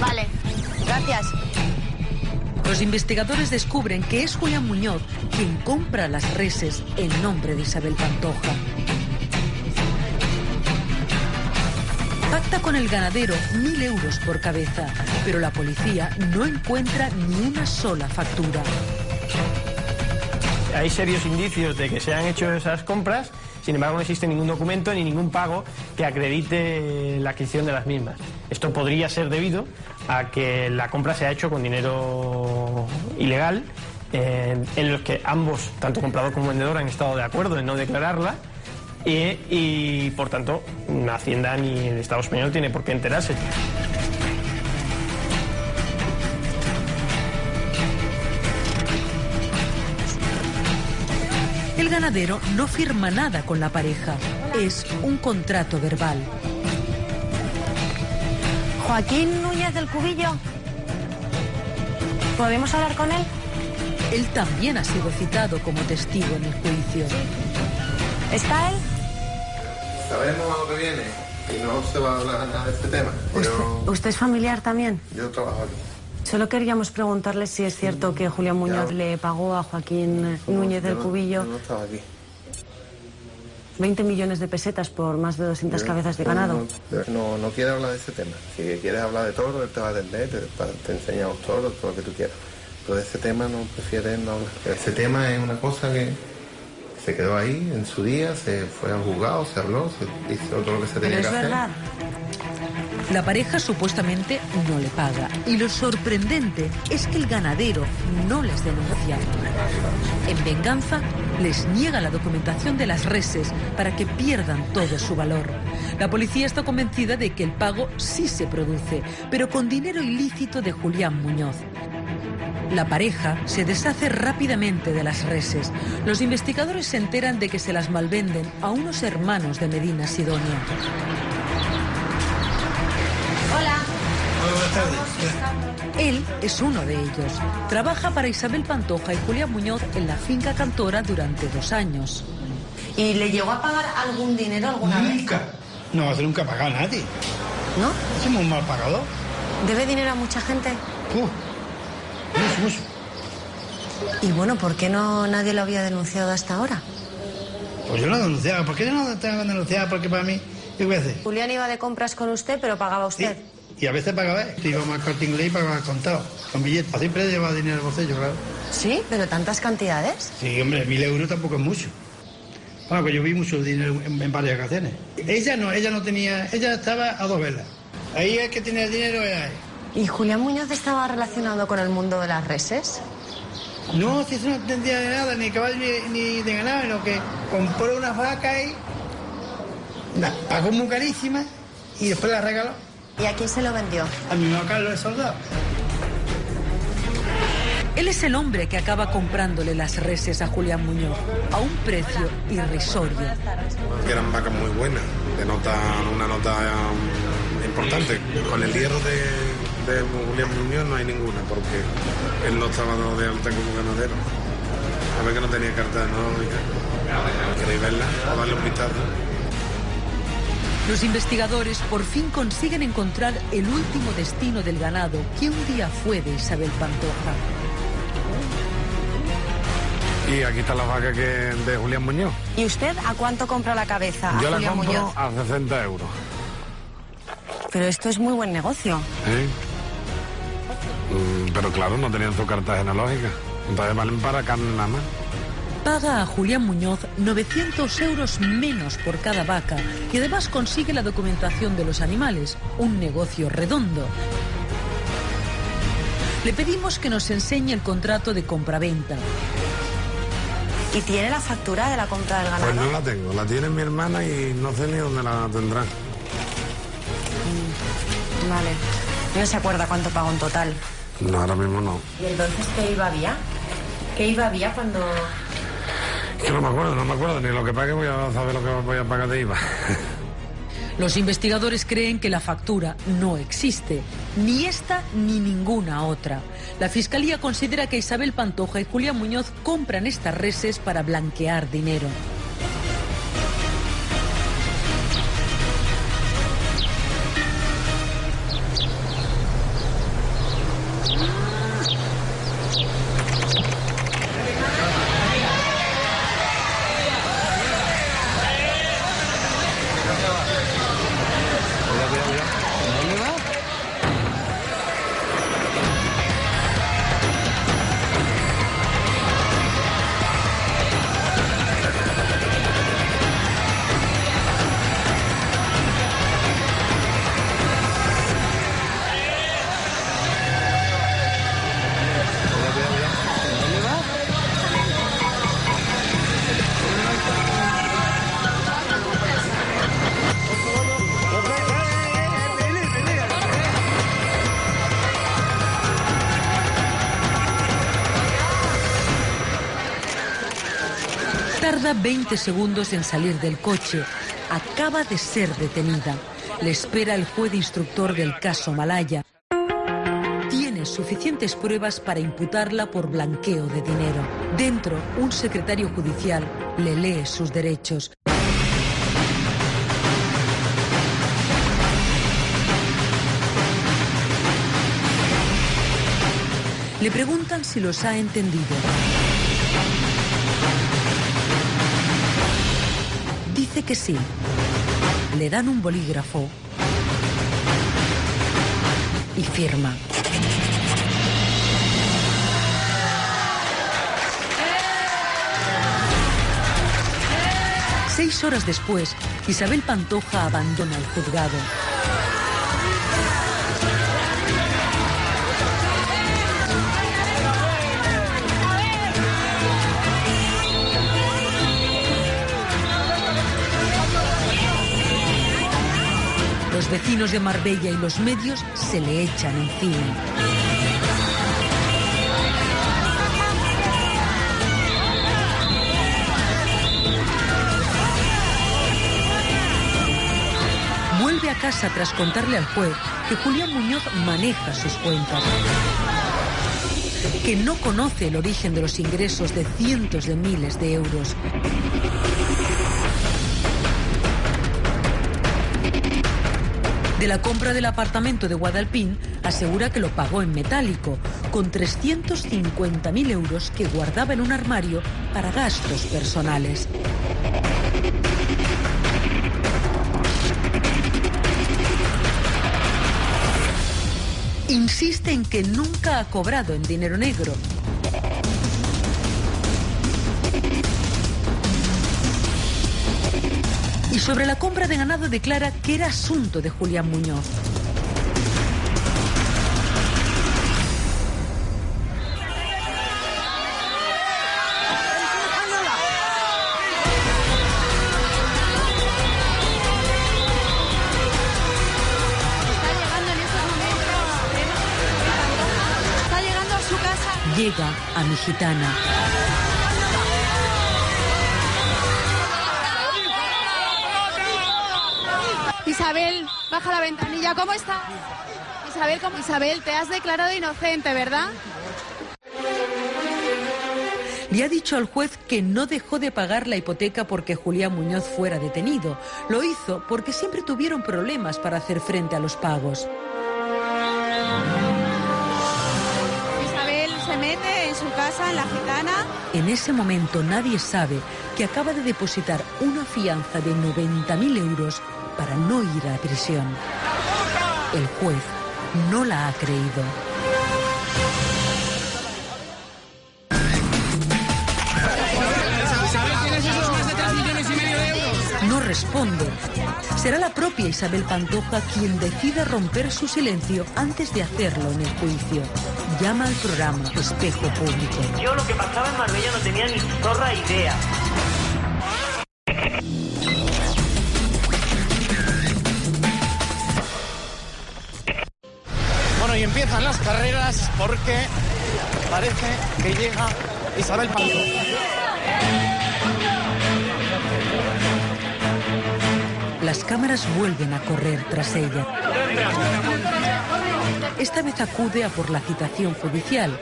Vale, gracias. Los investigadores descubren que es Julián Muñoz quien compra las reses en nombre de Isabel Pantoja. Pacta con el ganadero mil euros por cabeza, pero la policía no encuentra ni una sola factura. Hay serios indicios de que se han hecho esas compras, sin embargo no existe ningún documento ni ningún pago que acredite la adquisición de las mismas. Esto podría ser debido a que la compra se ha hecho con dinero ilegal, eh, en los que ambos, tanto comprador como vendedor, han estado de acuerdo en no declararla. Y, por tanto, Hacienda ni el Estado español tiene por qué enterarse. Ganadero no firma nada con la pareja. Es un contrato verbal. Joaquín Núñez del Cubillo. ¿Podemos hablar con él? Él también ha sido citado como testigo en el juicio. ¿Está él? Sabemos a lo que viene y no se va a hablar nada de este tema. Pero ¿Usted es familiar también? yo trabajo aquí. Solo queríamos preguntarle si es cierto que Julián Muñoz le pagó a Joaquín Núñez del Cubillo yo no estaba aquí. 20 millones de pesetas por más de 200 Yo- cabezas de ganado. No, no, no quiere hablar de ese tema. Si quieres hablar de toro, él te va a atender, te, te enseña los toros, todo lo que tú quieras. Pero de ese tema no prefiere no hablar. Ese tema es una cosa que se quedó ahí en su día, se fue al juzgado, se habló, se hizo todo lo que se Pero tenía es que hacer. La pareja supuestamente no le paga. Y lo sorprendente es que el ganadero no les denuncia. En venganza, les niega la documentación de las reses para que pierdan todo su valor. La policía está convencida de que el pago sí se produce, pero con dinero ilícito de Julián Muñoz. La pareja se deshace rápidamente de las reses. Los investigadores se enteran de que se las malvenden a unos hermanos de Medina Sidonia. Hola. Él es uno de ellos. Trabaja para Isabel Pantoja y Julián Muñoz en la finca cantora durante dos años. ¿Y le llegó a pagar algún dinero alguna vez? Nunca. No, nunca ha pagado a nadie. ¿No? Es muy mal pagador. ¿Debe dinero a mucha gente? Mucho, mucho. Y bueno, ¿por qué no nadie lo había denunciado hasta ahora? Pues yo no denunciaba. ¿Por qué yo no tengo que denunciar? Porque para mí, qué. Julián iba de compras con usted, pero pagaba usted. Y a veces pagaba, íbamos al corte inglés y pagaba contado, con billetes. Siempre llevaba dinero en el bolsillo, claro. ¿Sí? ¿Pero tantas cantidades? Sí, hombre, mil euros tampoco es mucho. Bueno, pues yo vi mucho dinero en, en varias ocasiones. Ella no, ella no tenía, ella estaba a dos velas. Ahí es que tenía el dinero era él. ¿Y Julián Muñoz estaba relacionado con el mundo de las reses? No, si eso no entendía de nada, ni caballo ni, ni de ganado, sino que compró una vaca y la pagó muy carísima y después la regaló ¿Y a quién se lo vendió? a mi mamá Carlos de Soldado. Él es el hombre que acaba comprándole las reses a Julián Muñoz a un precio irrisorio. que eran vacas muy buenas, denotan una nota um, importante. Con el hierro de, de Julián Muñoz no hay ninguna, porque él no estaba dado de alta como ganadero. A ver que no tenía carta enológica. ¿Queréis verla o darle un vistazo? Los investigadores por fin consiguen encontrar el último destino del ganado que un día fue de Isabel Pantoja. Y aquí está la vaca que de Julián Muñoz. ¿Y usted a cuánto compra la cabeza a Yo la Julián compro Muñoz? a 60 euros. Pero esto es muy buen negocio. ¿eh? Mm, pero claro, no tenían su carta genealógica. Entonces valen para carne nada más. Paga a Julián Muñoz 900 euros menos por cada vaca y además consigue la documentación de los animales, un negocio redondo. Le pedimos que nos enseñe el contrato de compraventa. ¿Y tiene la factura de la compra del ganado? Pues no la tengo, la tiene mi hermana y no sé ni dónde la tendrá. Vale. No se acuerda cuánto pagó en total. No, ahora mismo no. ¿Y entonces qué iba vía? ¿Qué iba vía cuando...? Que no me acuerdo, no me acuerdo ni lo que pague, voy a saber lo que voy a pagar de IVA. Los investigadores creen que la factura no existe, ni esta ni ninguna otra. La Fiscalía considera que Isabel Pantoja y Julián Muñoz compran estas reses para blanquear dinero. 20 segundos en salir del coche. Acaba de ser detenida. Le espera el juez instructor del caso Malaya. Tiene suficientes pruebas para imputarla por blanqueo de dinero. Dentro, un secretario judicial le lee sus derechos. Le preguntan si los ha entendido. Dice que sí. Le dan un bolígrafo y firma. Seis horas después, Isabel Pantoja abandona el juzgado. Vecinos de Marbella y los medios se le echan encima. Vuelve a casa tras contarle al juez que Julián Muñoz maneja sus cuentas, que no conoce el origen de los ingresos de cientos de miles de euros. De la compra del apartamento de Guadalpín, asegura que lo pagó en metálico, con 350.000 euros que guardaba en un armario para gastos personales. Insiste en que nunca ha cobrado en dinero negro. Sobre la compra de ganado declara que era asunto de Julián Muñoz. Está llegando a su casa. Llega a mi gitana. Baja la ventanilla. ¿Cómo está? Isabel, ¿cómo? Isabel, te has declarado inocente, ¿verdad? Le ha dicho al juez que no dejó de pagar la hipoteca porque Julián Muñoz fuera detenido. Lo hizo porque siempre tuvieron problemas para hacer frente a los pagos. Isabel se mete en su casa, en la gitana. En ese momento nadie sabe que acaba de depositar una fianza de 90.000 euros para no ir a prisión. El juez no la ha creído. ¿Isabel tienes esos más de 3 millones y medio de euros? No responde. Será la propia Isabel Pantoja quien decida romper su silencio antes de hacerlo en el juicio. Llama al programa Espejo Público. Yo lo que pasaba en Marbella no tenía ni zorra idea. Las carreras porque parece que llega Isabel Pantoja. Las cámaras vuelven a correr tras ella. Esta vez acude a por la citación judicial.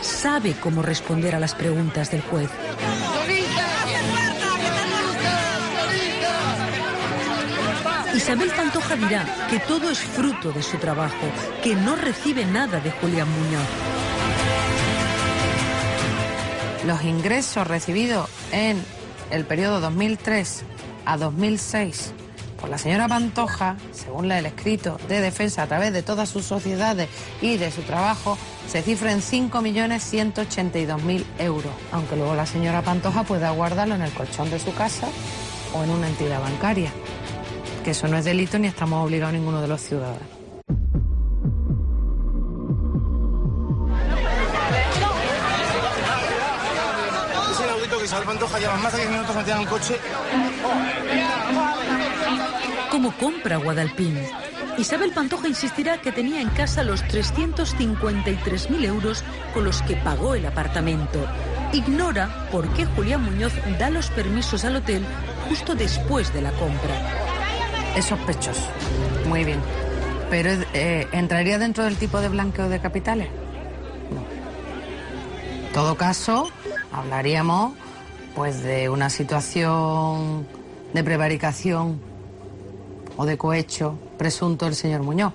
Sabe cómo responder a las preguntas del juez. Isabel Pantoja dirá que todo es fruto de su trabajo, que no recibe nada de Julián Muñoz. Los ingresos recibidos en el periodo 2003 a 2006 por la señora Pantoja, según el escrito de defensa a través de todas sus sociedades y de su trabajo, se cifra en 5.182.000 euros, aunque luego la señora Pantoja pueda guardarlo en el colchón de su casa o en una entidad bancaria. Que eso no es delito ni estamos obligados ninguno de los ciudadanos. Es inaudito que Isabel Pantoja lleva más de 10 minutos metida en el coche. ¿Cómo compra Guadalpín? Isabel Pantoja insistirá que tenía en casa los 353.000 euros con los que pagó el apartamento. Ignora por qué Julián Muñoz da los permisos al hotel justo después de la compra. Es sospechoso. Muy bien. Pero eh, ¿entraría dentro del tipo de blanqueo de capitales? No. En todo caso, hablaríamos pues de una situación de prevaricación o de cohecho presunto del señor Muñoz.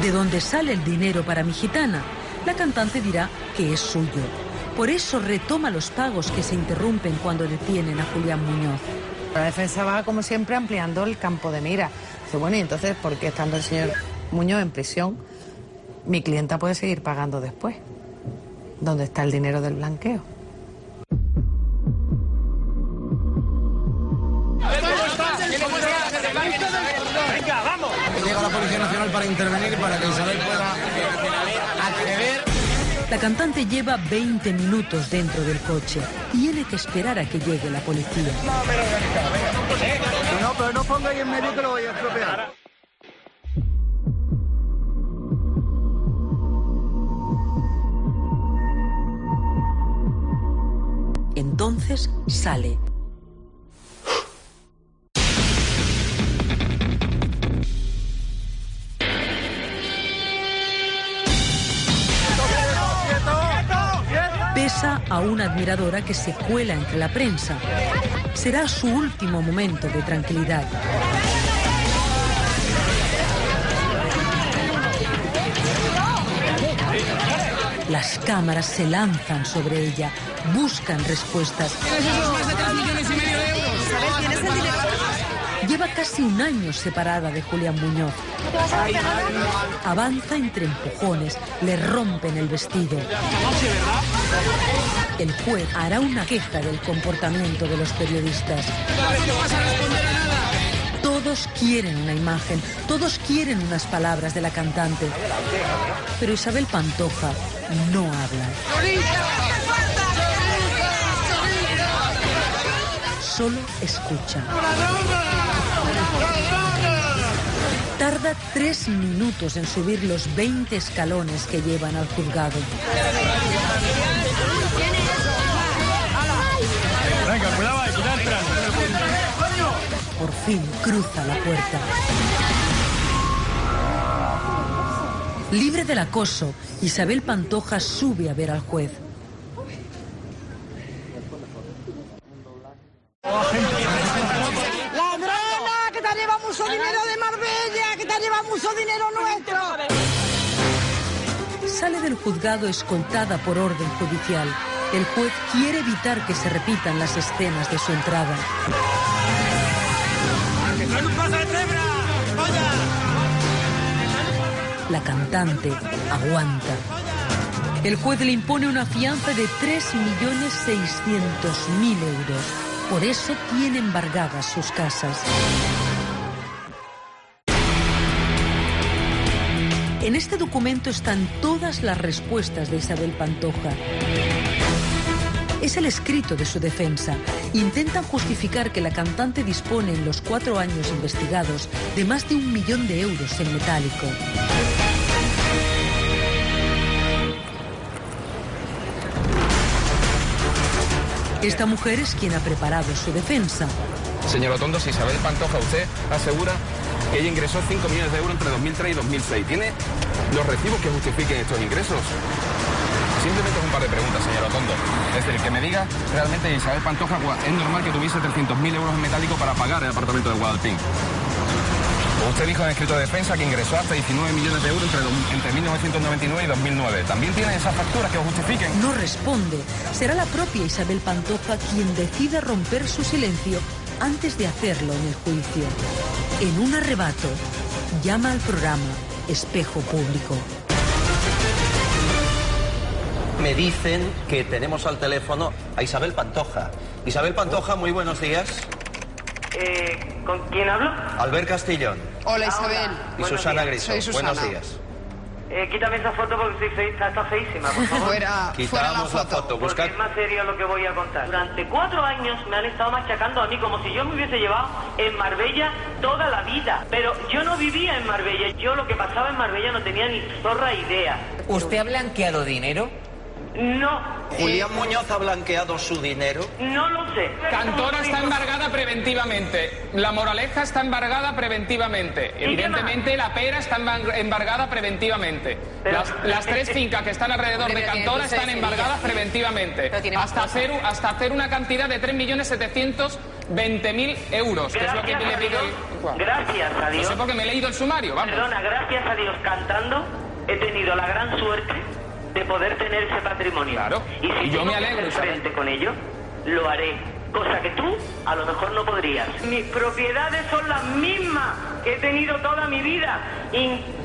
¿De dónde sale el dinero para mi gitana? La cantante dirá que es suyo. Por eso retoma los pagos que se interrumpen cuando detienen a Julián Muñoz. La defensa va, como siempre, ampliando el campo de mira. Dice, bueno, y entonces, ¿por qué estando el señor Muñoz en prisión, mi clienta puede seguir pagando después? ¿Dónde está el dinero del blanqueo? Venga, vamos. Llega la Policía Nacional para intervenir para que Isabel pueda. La cantante lleva 20 minutos dentro del coche. Tiene que esperar a que llegue la policía. No, pero no ponga ahí en medio que lo voy a estropear. Entonces sale. A una admiradora que se cuela entre la prensa. Será su último momento de tranquilidad. Las cámaras se lanzan sobre ella, buscan respuestas. esos más de 3 millones y medio de euros? ¿tienes el dinero? Lleva casi un año separada de Julián Muñoz. Avanza entre empujones, le rompen el vestido. El juez hará una queja del comportamiento de los periodistas. Todos quieren una imagen, todos quieren unas palabras de la cantante. Pero Isabel Pantoja no habla. Solo escucha. Tarda tres minutos en subir los 20 escalones que llevan al juzgado. Por fin cruza la puerta. Libre del acoso, Isabel Pantoja sube a ver al juez. Escoltada por orden judicial. El juez quiere evitar que se repitan las escenas de su entrada. La cantante aguanta. El juez le impone una fianza de 3.600.000 euros. Por eso tiene embargadas sus casas. En este documento están todas las respuestas de Isabel Pantoja. Es el escrito de su defensa. Intentan justificar que la cantante dispone en los cuatro años investigados de más de un millón de euros en metálico. Esta mujer es quien ha preparado su defensa. Señor Otondo, si Isabel Pantoja usted asegura que ella ingresó 5 millones de euros entre 2003 y 2006. ¿Tiene los recibos que justifiquen estos ingresos? Simplemente es un par de preguntas, señor Otondo. Es decir, que me diga realmente Isabel Pantoja es normal que tuviese 300.000 euros en metálico para pagar el apartamento de Guadalpín. Usted dijo en el escrito de defensa que ingresó hasta 19 millones de euros entre, entre 1999 y 2009. ¿También tiene esas facturas que os justifiquen? No responde. Será la propia Isabel Pantoja quien decida romper su silencio antes de hacerlo en el juicio. En un arrebato, llama al programa Espejo Público. Me dicen que tenemos al teléfono a Isabel Pantoja. Isabel Pantoja, muy buenos días. Eh, ¿Con quién hablo? Albert Castillón Hola, Isabel. y Susana Susana. Buenos días. Eh, quítame esa foto porque estoy fe- está, está feísima, por favor. Fuera- Quitamos fuera la la foto. foto, Porque buscad- es más serio lo que voy a contar. Durante cuatro años me han estado machacando a mí como si yo me hubiese llevado en Marbella toda la vida. Pero yo no vivía en Marbella. Yo lo que pasaba en Marbella no tenía ni zorra idea. ¿Usted ha blanqueado dinero? No. Julián Muñoz ha blanqueado su dinero. No lo sé. Cantora está embargada preventivamente. La Moraleja está embargada preventivamente. Evidentemente, la Pera está embar- embargada preventivamente. Las, las tres fincas que están alrededor de Cantora están embargadas preventivamente. Hasta hacer, hasta hacer una cantidad de 3.720.000 euros, que es lo que Gracias le a pido. Dios. Gracias a No Dios. sé porque me he leído el sumario, vamos. Perdona, gracias a Dios cantando he tenido la gran suerte de poder tener ese patrimonio. Claro. Y si Y yo me alegro, frente con ello, lo haré. Cosa que tú a lo mejor no podrías. Mis propiedades son las mismas que he tenido toda mi vida,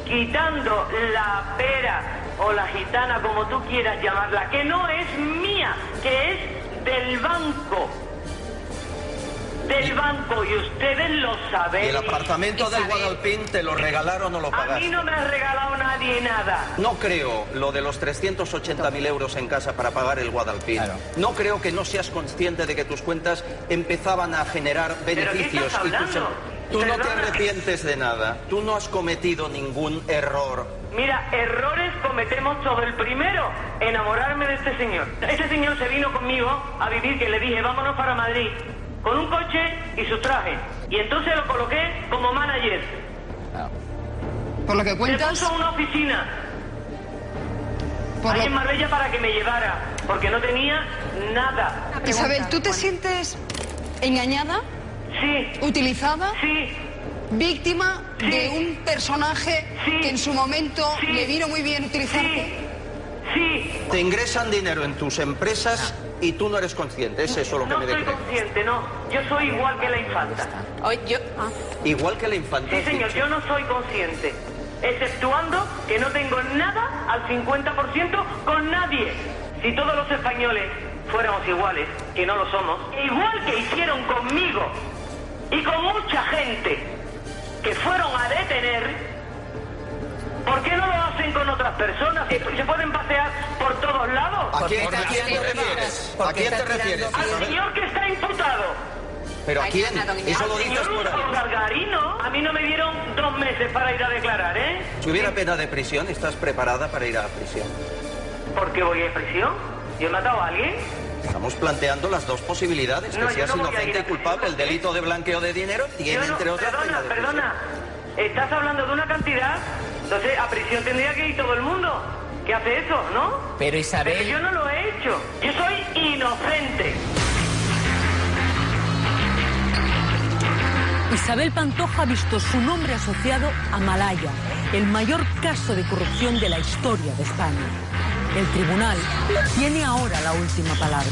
quitando la pera o la gitana, como tú quieras llamarla, que no es mía, que es del banco. Del banco, y ustedes lo saben. Y el apartamento del Guadalpín te lo regalaron o lo A pagaste. mí no me ha regalado nadie nada. No creo lo de los 380.000 euros en casa para pagar el Guadalpín. No creo que no seas consciente de que tus cuentas empezaban a generar beneficios. tú hablando? se- Tú no te arrepientes de nada. Tú no has cometido ningún error. Mira, errores cometemos todo. El primero, enamorarme de este señor. Este señor se vino conmigo a vivir, que le dije, vámonos para Madrid, con un coche y su traje. Y entonces lo coloqué como manager. Por lo que Se cuentas, puso una oficina Por ahí lo- en Marbella para que me llevara, porque no tenía nada. Isabel, ¿tú te sientes engañada? Sí. ¿Utilizada? Sí. ¿Víctima de un personaje que en su momento le vino muy bien utilizarte? Sí. Te ingresan dinero en tus empresas y tú no eres consciente. Es eso lo que No me soy decretas. consciente, no. Yo soy igual que la infanta. Igual que la infanta. Sí, señor, yo no soy consciente. Exceptuando que no tengo nada al 50% con nadie. Si todos los españoles fuéramos iguales, que no lo somos, igual que hicieron conmigo y con mucha gente que fueron a detener, ¿por qué no lo hacen con otras personas? Que se pueden pasear por todos lados. ¿A quién, a quién te refieres? ¿A quién te refieres? Al señor que está imputado. ¿Pero a quién? Eso lo dices por ahí. Gargarino. A mí no me dieron dos meses para ir a declarar, ¿eh? Si hubiera pena de prisión, ¿estás preparada para ir a prisión? ¿Por qué voy a prisión? ¿Yo he matado a alguien? Estamos planteando las dos posibilidades, que No, seas no inocente y culpable. El delito de blanqueo de dinero tiene, no- entre otras, perdona, perdona. Estás hablando de una cantidad, entonces, a prisión tendría que ir todo el mundo ¿Qué hace eso, ¿no? Pero Isabel... Yo no lo he hecho. Yo soy inocente. Isabel Pantoja ha visto su nombre asociado a Malaya, el mayor caso de corrupción de la historia de España. El tribunal tiene ahora la última palabra.